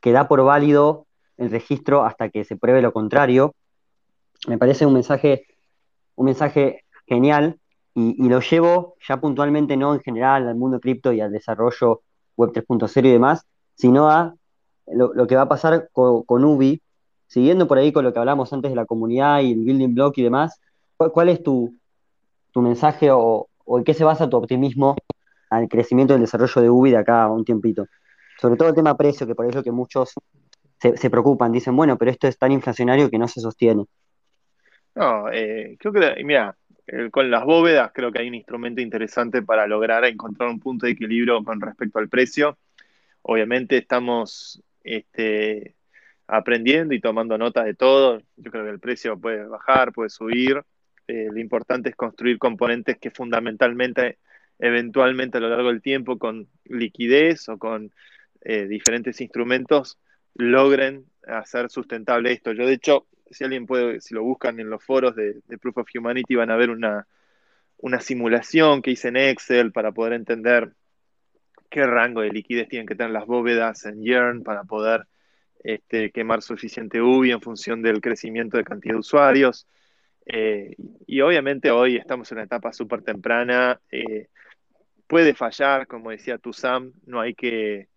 que da por válido el registro hasta que se pruebe lo contrario. Me parece un mensaje, un mensaje genial y, lo llevo ya puntualmente no en general al mundo cripto y al desarrollo web 3.0 y demás, sino a lo, que va a pasar con, Ubi, siguiendo por ahí con lo que hablamos antes de la comunidad y el building block y demás, ¿cuál, es tu, tu mensaje o, en qué se basa tu optimismo al crecimiento del desarrollo de Ubi de acá a un tiempito. Sobre todo el tema precio, que por eso que muchos se, preocupan, dicen, bueno, pero esto es tan inflacionario que no se sostiene. No, eh, creo que, mira, con las bóvedas creo que hay un instrumento interesante para lograr encontrar un punto de equilibrio con respecto al precio. Obviamente estamos este, aprendiendo y tomando nota de todo. Yo creo que el precio puede bajar, puede subir. Eh, lo importante es construir componentes que fundamentalmente eventualmente a lo largo del tiempo con liquidez o con eh, diferentes instrumentos logren hacer sustentable esto. Yo de hecho, si alguien puede, si lo buscan en los foros de, Proof of Humanity, van a ver una, una simulación que hice en Excel para poder entender qué rango de liquidez tienen que tener las bóvedas en Yearn para poder este, quemar suficiente UBI en función del crecimiento de cantidad de usuarios. Eh, y obviamente hoy estamos en una etapa súper temprana. Eh, puede fallar, como decía Sam, no hay que,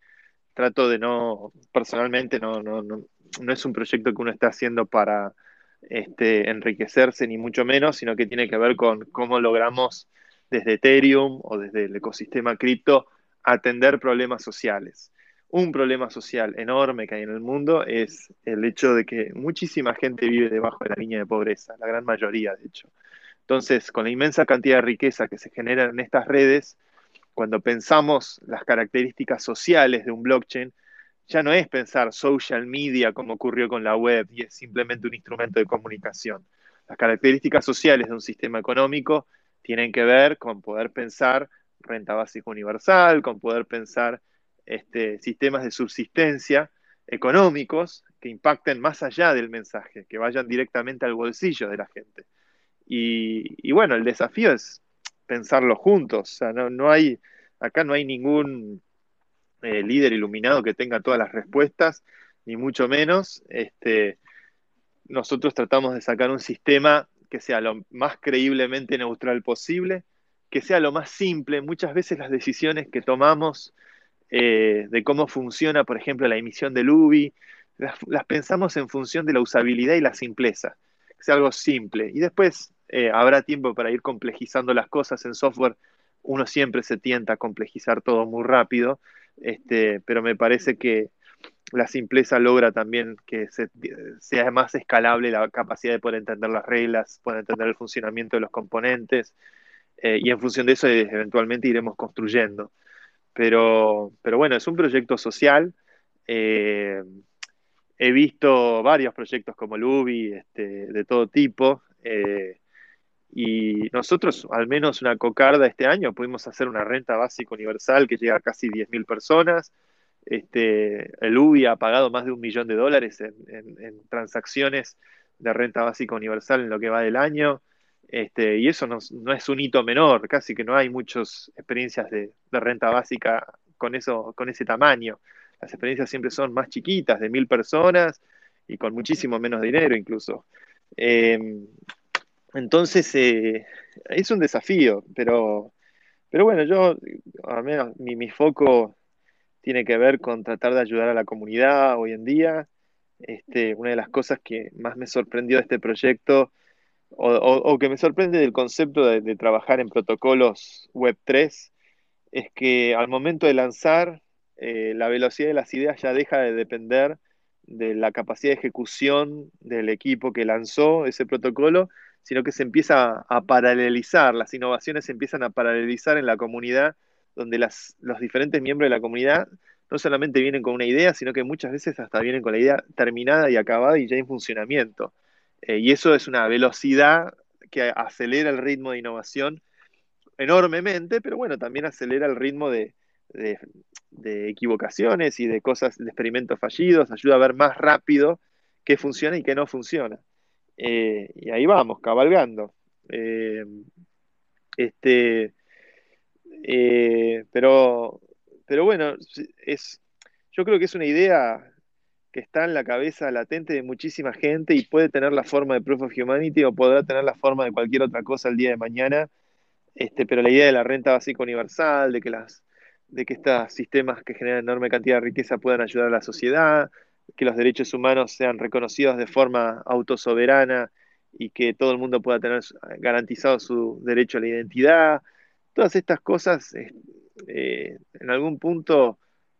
trato de no, personalmente no, no, no, no es un proyecto que uno está haciendo para este, enriquecerse, ni mucho menos, sino que tiene que ver con cómo logramos desde Ethereum o desde el ecosistema cripto atender problemas sociales. Un problema social enorme que hay en el mundo es el hecho de que muchísima gente vive debajo de la línea de pobreza, la gran mayoría, de hecho. Entonces, con la inmensa cantidad de riqueza que se genera en estas redes, cuando pensamos las características sociales de un blockchain, ya no es pensar social media como ocurrió con la web y es simplemente un instrumento de comunicación. Las características sociales de un sistema económico tienen que ver con poder pensar renta básica universal, con poder pensar este, sistemas de subsistencia económicos que impacten más allá del mensaje, que vayan directamente al bolsillo de la gente. Y, bueno, el desafío es pensarlo juntos. O sea, no, hay, acá no hay ningún eh, líder iluminado que tenga todas las respuestas, ni mucho menos. Este, nosotros tratamos de sacar un sistema que sea lo más creíblemente neutral posible, que sea lo más simple. Muchas veces las decisiones que tomamos eh, de cómo funciona, por ejemplo, la emisión del UBI, las, pensamos en función de la usabilidad y la simpleza, que sea algo simple. Y después eh, habrá tiempo para ir complejizando las cosas en software. Uno siempre se tienta a complejizar todo muy rápido, este, pero me parece que la simpleza logra también que sea más escalable la capacidad de poder entender las reglas, poder entender el funcionamiento de los componentes, eh, y en función de eso eh, eventualmente iremos construyendo. Pero, pero bueno, es un proyecto social. Eh, he visto varios proyectos como Lubi, este, de todo tipo, y nosotros, al menos una cocarda este año, pudimos hacer una renta básica universal que llega a casi 10.000 personas. Este, el UBI ha pagado más de un millón de dólares en, en transacciones de renta básica universal en lo que va del año. Este, y eso no, es un hito menor, casi que no hay muchas experiencias de, renta básica con, eso, con ese tamaño. Las experiencias siempre son más chiquitas, de mil personas y con muchísimo menos dinero incluso. Em, entonces, eh, es un desafío, pero, pero bueno, yo, al menos mi, mi, foco tiene que ver con tratar de ayudar a la comunidad hoy en día. Este, una de las cosas que más me sorprendió de este proyecto o, que me sorprende del concepto de, trabajar en protocolos Web 3 es que al momento de lanzar, eh, la velocidad de las ideas ya deja de depender de la capacidad de ejecución del equipo que lanzó ese protocolo, sino que se empieza a paralelizar, las innovaciones se empiezan a paralelizar en la comunidad, donde las, los diferentes miembros de la comunidad no solamente vienen con una idea, sino que muchas veces hasta vienen con la idea terminada y acabada y ya en funcionamiento. Eh, y eso es una velocidad que acelera el ritmo de innovación enormemente, pero bueno, también acelera el ritmo de, equivocaciones y de cosas, de experimentos fallidos, ayuda a ver más rápido qué funciona y qué no funciona. Eh, y ahí vamos, cabalgando. Eh, este, pero, pero bueno, es, yo creo que es una idea que está en la cabeza latente de muchísima gente y puede tener la forma de Proof of Humanity o podrá tener la forma de cualquier otra cosa el día de mañana. Este, pero la idea de la renta básica universal, de que, las, de que estos sistemas que generan enorme cantidad de riqueza puedan ayudar a la sociedad, que los derechos humanos sean reconocidos de forma autosoberana y que todo el mundo pueda tener garantizado su derecho a la identidad. Todas estas cosas, eh, en algún punto,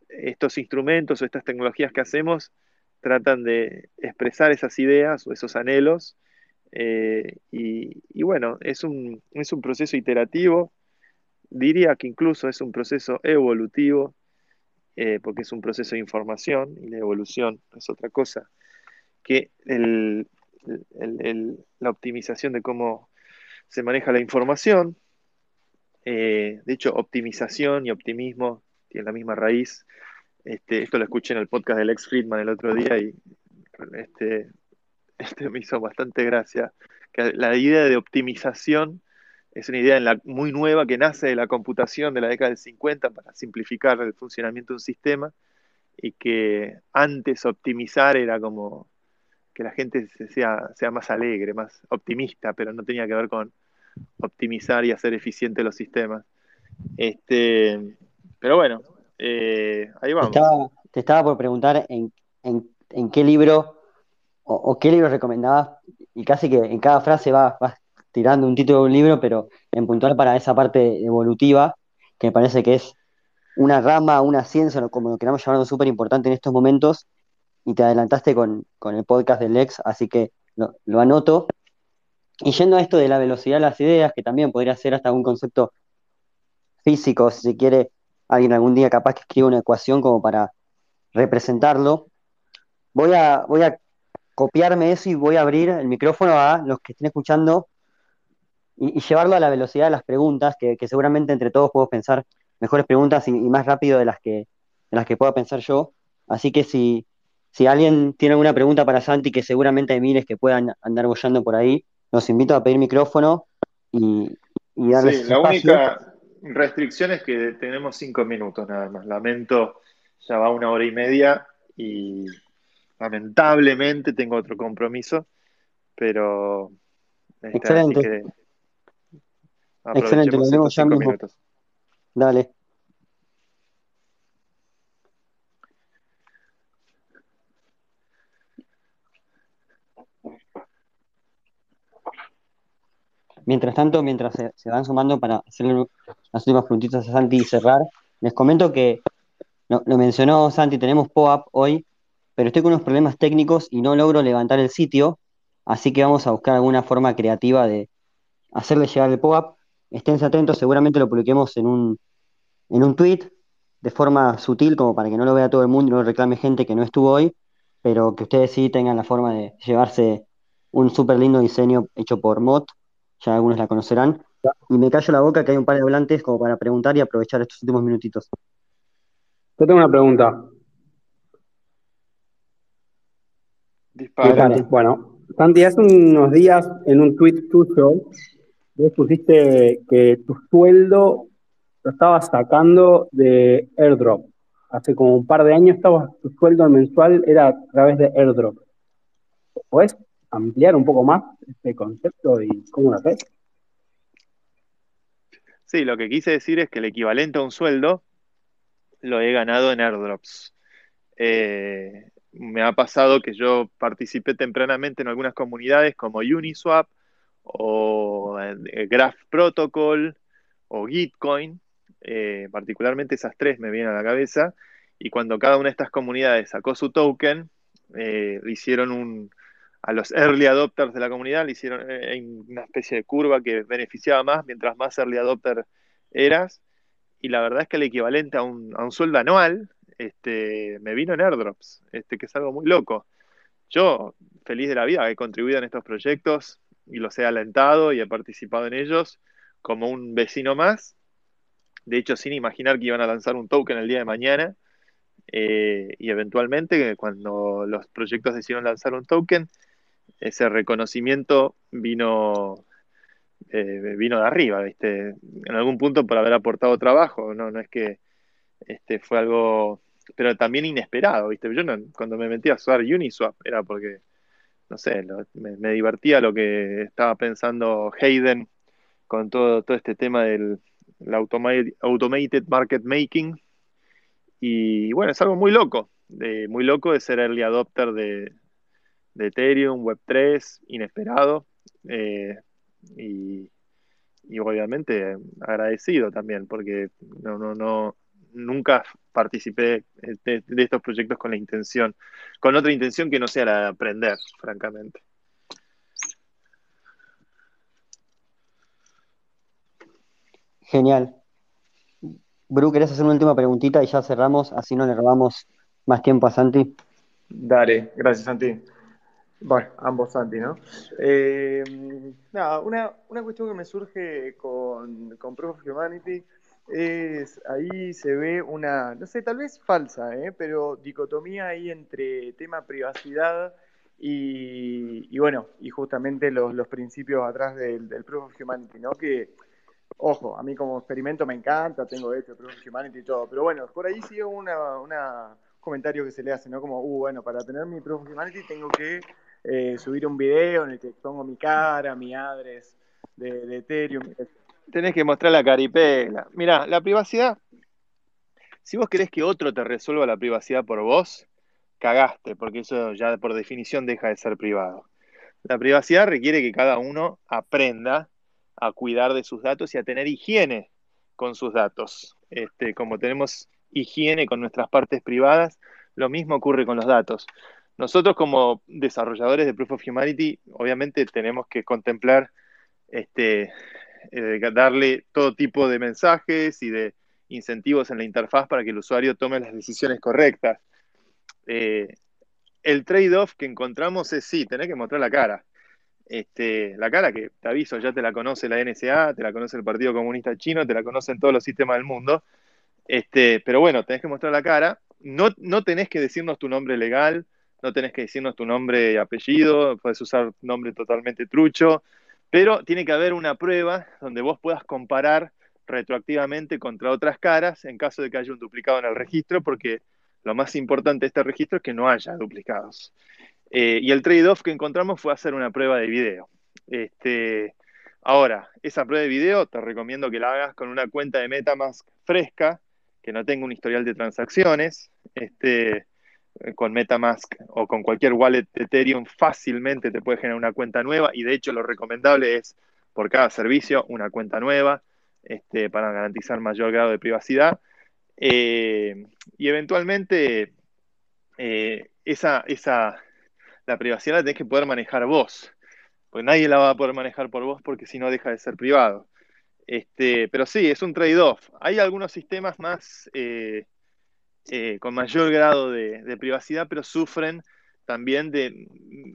estos instrumentos o estas tecnologías que hacemos tratan de expresar esas ideas o esos anhelos. Eh, y, bueno, es un, es un proceso iterativo, diría que incluso es un proceso evolutivo, eh, porque es un proceso de información y la evolución es otra cosa que la optimización de cómo se maneja la información. Eh, de hecho, optimización y optimismo tienen la misma raíz. Este, esto lo escuché en el podcast del ex Friedman el otro día y este, este me hizo bastante gracia. Que la idea de optimización es una idea muy nueva que nace de la computación de la década del 50 para simplificar el funcionamiento de un sistema y que antes optimizar era como que la gente sea, sea más alegre, más optimista, pero no tenía que ver con optimizar y hacer eficientes los sistemas. Este, pero bueno, eh, ahí vamos. Te estaba, por preguntar en, en, qué libro o, qué libro recomendabas, y casi que en cada frase vas, tirando un título de un libro, pero en puntual para esa parte evolutiva, que me parece que es una rama, una ciencia, como lo queramos llamar, súper importante en estos momentos, y te adelantaste con, el podcast del Lex, así que lo, lo, anoto. Y yendo a esto de la velocidad de las ideas, que también podría ser hasta un concepto físico, si se quiere, alguien algún día capaz que escriba una ecuación como para representarlo, voy a, voy a copiarme eso y voy a abrir el micrófono a los que estén escuchando y, llevarlo a la velocidad de las preguntas, que, seguramente entre todos podemos pensar mejores preguntas y, más rápido de las que, de las que pueda pensar yo. Así que si, si alguien tiene alguna pregunta para Santi, que seguramente hay miles que puedan andar bollando por ahí, los invito a pedir micrófono y, y darles. Sí, la única restricción es que tenemos cinco minutos nada más. Lamento, ya va una hora y media y lamentablemente tengo otro compromiso, pero. Este, Excelente. Excelente, lo vemos ya mismo. Minutos. Dale. Mientras tanto, mientras se, van sumando para hacer las últimas preguntitas a Santi y cerrar, les comento que lo, mencionó Santi, tenemos POAP hoy, pero estoy con unos problemas técnicos y no logro levantar el sitio, así que vamos a buscar alguna forma creativa de hacerle llegar el POAP. Estén atentos, seguramente lo publiquemos en un, en un tweet de forma sutil, como para que no lo vea todo el mundo y no lo reclame gente que no estuvo hoy, pero que ustedes sí tengan la forma de llevarse un súper lindo diseño hecho por Mot ya algunos la conocerán. Y me callo la boca que hay un par de hablantes como para preguntar y aprovechar estos últimos minutitos. Yo tengo una pregunta. Dispara. Bueno, Santi, hace unos días en un tweet tuyo, vos pusiste que tu sueldo lo estabas sacando de airdrop. Hace como un par de años estaba, tu sueldo mensual era a través de airdrop. ¿Puedes ampliar un poco más este concepto y cómo lo haces? Sí, lo que quise decir es que el equivalente a un sueldo lo he ganado en airdrops. Eh, me ha pasado que yo participé tempranamente en algunas comunidades como Uniswap o eh, Graph Protocol o Gitcoin, eh, particularmente esas tres me vienen a la cabeza, y cuando cada una de estas comunidades sacó su token, le hicieron un, a los early adopters de la comunidad le hicieron eh, una especie de curva que beneficiaba más mientras más early adopter eras. Y la verdad es que el equivalente a un, a un sueldo anual este, me vino en airdrops, este, que es algo muy loco. Yo, feliz de la vida, he contribuido en estos proyectos y los he alentado y he participado en ellos como un vecino más. De hecho, sin imaginar que iban a lanzar un token el día de mañana. Eh, y eventualmente, cuando los proyectos decidieron lanzar un token, ese reconocimiento vino, eh, vino de arriba, ¿viste? En algún punto por haber aportado trabajo, no, no es que este, fue algo, pero también inesperado, ¿viste? Yo cuando me metí a usar Uniswap era porque, no sé, me, divertía lo que estaba pensando Hayden con todo, todo este tema del automated, market making. Y bueno, es algo muy loco, de, muy loco de ser early adopter de, Ethereum, Web3, inesperado. Eh, y, obviamente agradecido también, porque no, no, no, nunca participé de, estos proyectos con la intención, con otra intención que no sea la de aprender, francamente. Genial. Bru, ¿querés hacer una última preguntita y ya cerramos? Así no le robamos más tiempo a Santi. Dale, gracias Santi. Bueno, ambos Santi, ¿no? Eh, nada, una, una, cuestión que me surge con, con Proof of Humanity es, ahí se ve una, no sé, tal vez falsa, ¿eh? pero dicotomía ahí entre tema privacidad y, y bueno, y justamente los, los principios atrás del, del, Proof of Humanity, ¿no? Que, ojo, a mí como experimento me encanta, tengo hecho Proof of Humanity y todo, pero bueno, por ahí sigue una, una comentario que se le hace, ¿no? Como, uh, bueno, para tener mi Proof of Humanity tengo que eh, subir un video en el que pongo mi cara, mi address de, de Ethereum. Tenés que mostrar la caripela. Mira, la privacidad, si vos querés que otro te resuelva la privacidad por vos, cagaste, porque eso ya por definición deja de ser privado. La privacidad requiere que cada uno aprenda a cuidar de sus datos y a tener higiene con sus datos. Este, como tenemos higiene con nuestras partes privadas, lo mismo ocurre con los datos. Nosotros como desarrolladores de Proof of Humanity, obviamente tenemos que contemplar, este, eh, darle todo tipo de mensajes y de incentivos en la interfaz para que el usuario tome las decisiones correctas. Eh, el trade-off que encontramos es sí, tener que mostrar la cara. Este, la cara que, te aviso, ya te la conoce la NSA, te la conoce el Partido Comunista Chino, te la conocen todos los sistemas del mundo. Este, pero bueno, tenés que mostrar la cara. No, no tenés que decirnos tu nombre legal, no tenés que decirnos tu nombre y apellido, puedes usar nombre totalmente trucho, pero tiene que haber una prueba donde vos puedas comparar retroactivamente contra otras caras en caso de que haya un duplicado en el registro, porque lo más importante de este registro es que no haya duplicados. Eh, y el trade-off que encontramos fue hacer una prueba de video. Este, ahora, esa prueba de video te recomiendo que la hagas con una cuenta de Metamask fresca, que no tenga un historial de transacciones. Este, con Metamask o con cualquier wallet de Ethereum fácilmente te puede generar una cuenta nueva. Y de hecho lo recomendable es por cada servicio una cuenta nueva este, para garantizar mayor grado de privacidad. Eh, y eventualmente eh, esa, esa, la privacidad la tenés que poder manejar vos porque nadie la va a poder manejar por vos porque si no deja de ser privado. Este, pero sí, es un trade-off. Hay algunos sistemas más eh, con mayor grado de, privacidad, pero sufren también de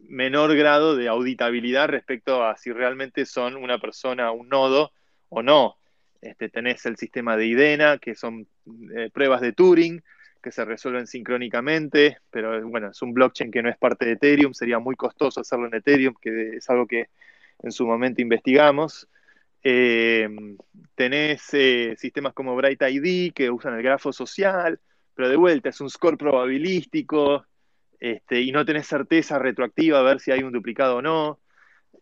menor grado de auditabilidad respecto a si realmente son una persona, un nodo o no. Este, tenés el sistema de IDENA, que son eh, pruebas de Turing, que se resuelven sincrónicamente, pero bueno, es un blockchain que no es parte de Ethereum, sería muy costoso hacerlo en Ethereum, que es algo que en su momento investigamos. Eh, tenés sistemas como Bright ID, que usan el grafo social, pero de vuelta es un score probabilístico este, y no tenés certeza retroactiva a ver si hay un duplicado o no.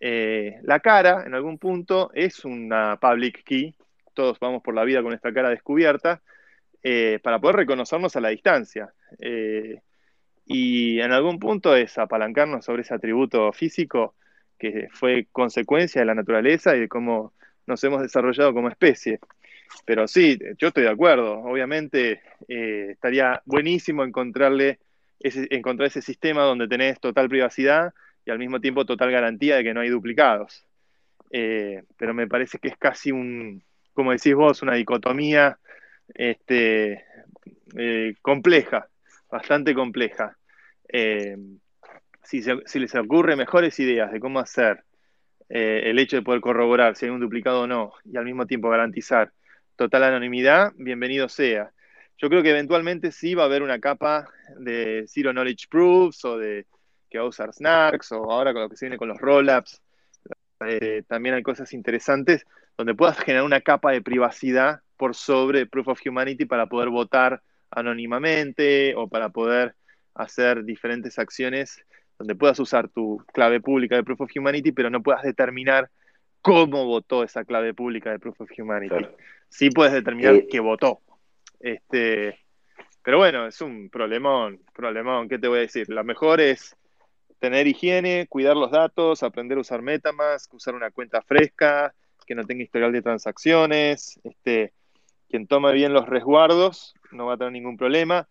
Eh, la cara, en algún punto, es una public key. Todos vamos por la vida con esta cara descubierta eh, para poder reconocernos a la distancia. Eh, y en algún punto es apalancarnos sobre ese atributo físico que fue consecuencia de la naturaleza y de cómo nos hemos desarrollado como especie. Pero sí, yo estoy de acuerdo. Obviamente eh, estaría buenísimo encontrarle ese, encontrar ese sistema donde tenés total privacidad y al mismo tiempo total garantía de que no hay duplicados. Eh, pero me parece que es casi un, como decís vos, una dicotomía este, eh, compleja, bastante compleja. si, si les ocurre mejores ideas de cómo hacer el hecho de poder corroborar si hay un duplicado o no y al mismo tiempo garantizar total anonimidad, bienvenido sea. Yo creo que eventualmente sí va a haber una capa de Zero Knowledge Proofs o de que va a usar Snarks o ahora con lo que se viene con los rollups. Eh, también hay cosas interesantes donde puedas generar una capa de privacidad por sobre Proof of Humanity para poder votar anónimamente o para poder hacer diferentes acciones donde puedas usar tu clave pública de Proof of Humanity, pero no puedas determinar cómo votó esa clave pública de Proof of Humanity. Sí puedes determinar eh, qué votó. Este, pero bueno, es un problemón, problemón, ¿qué te voy a decir? Lo mejor es tener higiene, cuidar los datos, aprender a usar Metamask, usar una cuenta fresca, que no tenga historial de transacciones, este, quien tome bien los resguardos no va a tener ningún problema,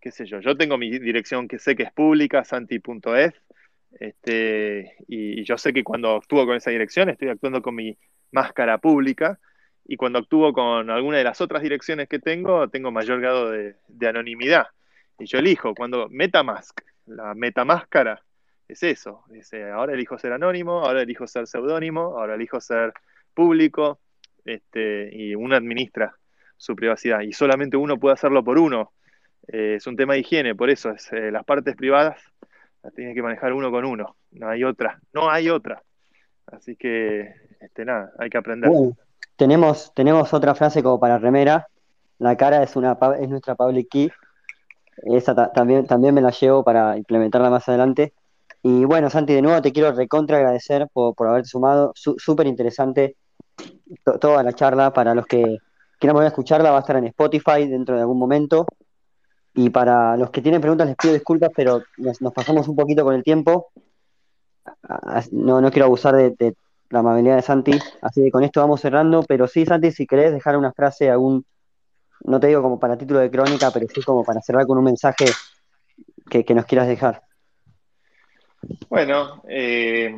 qué sé yo, yo tengo mi dirección que sé que es pública, santi.eth, este, y, yo sé que cuando actúo con esa dirección estoy actuando con mi máscara pública y cuando actúo con alguna de las otras direcciones que tengo, tengo mayor grado de, anonimidad. Y yo elijo, cuando Metamask, la metamáscara, es eso. Dice, ahora elijo ser anónimo, ahora elijo ser seudónimo, ahora elijo ser público, este, y uno administra su privacidad. Y solamente uno puede hacerlo por uno. Eh, es un tema de higiene, por eso es, eh, las partes privadas las tiene que manejar uno con uno. No hay otra, no hay otra. Así que, este, nada, hay que aprender. tenemos, tenemos otra frase como para remera. La cara es, una, es nuestra public key. Esa también, también me la llevo para implementarla más adelante. Y bueno, Santi, de nuevo te quiero recontra agradecer por, por haberte sumado. Súper interesante toda la charla. Para los que quieran volver a escucharla, va a estar en Spotify dentro de algún momento. Y para los que tienen preguntas les pido disculpas, pero nos, pasamos un poquito con el tiempo. No, no quiero abusar de, la amabilidad de Santi, así que con esto vamos cerrando. Pero sí, Santi, si querés dejar una frase, algún, no te digo como para título de crónica, pero sí como para cerrar con un mensaje que, nos quieras dejar. Bueno, eh,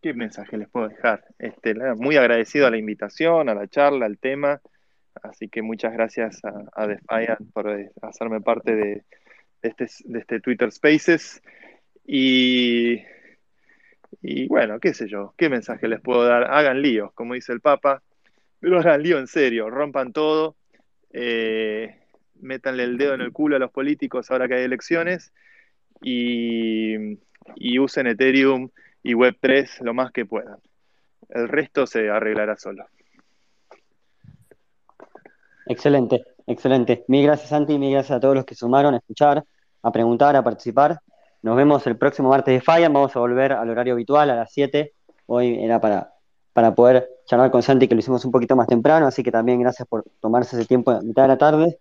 ¿qué mensaje les puedo dejar? Este, muy agradecido a la invitación, a la charla, al tema. Así que muchas gracias a, a Defiant por eh, hacerme parte de, este, de este Twitter Spaces. Y, y bueno, qué sé yo, qué mensaje les puedo dar. Hagan líos, como dice el Papa, pero hagan lío en serio, rompan todo, eh, métanle el dedo en el culo a los políticos ahora que hay elecciones y, y usen Ethereum y Web3 lo más que puedan. El resto se arreglará solo. Excelente, excelente. Mil gracias, Santi, mil gracias a todos los que sumaron a escuchar, a preguntar, a participar. Nos vemos el próximo martes de Falla. Vamos a volver al horario habitual, a las 7. Hoy era para, para poder charlar con Santi, que lo hicimos un poquito más temprano, así que también gracias por tomarse ese tiempo a mitad de la tarde.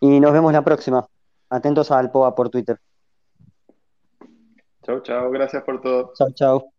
Y nos vemos la próxima. Atentos al POA por Twitter. Chau, chau. Gracias por todo. Chau, chau.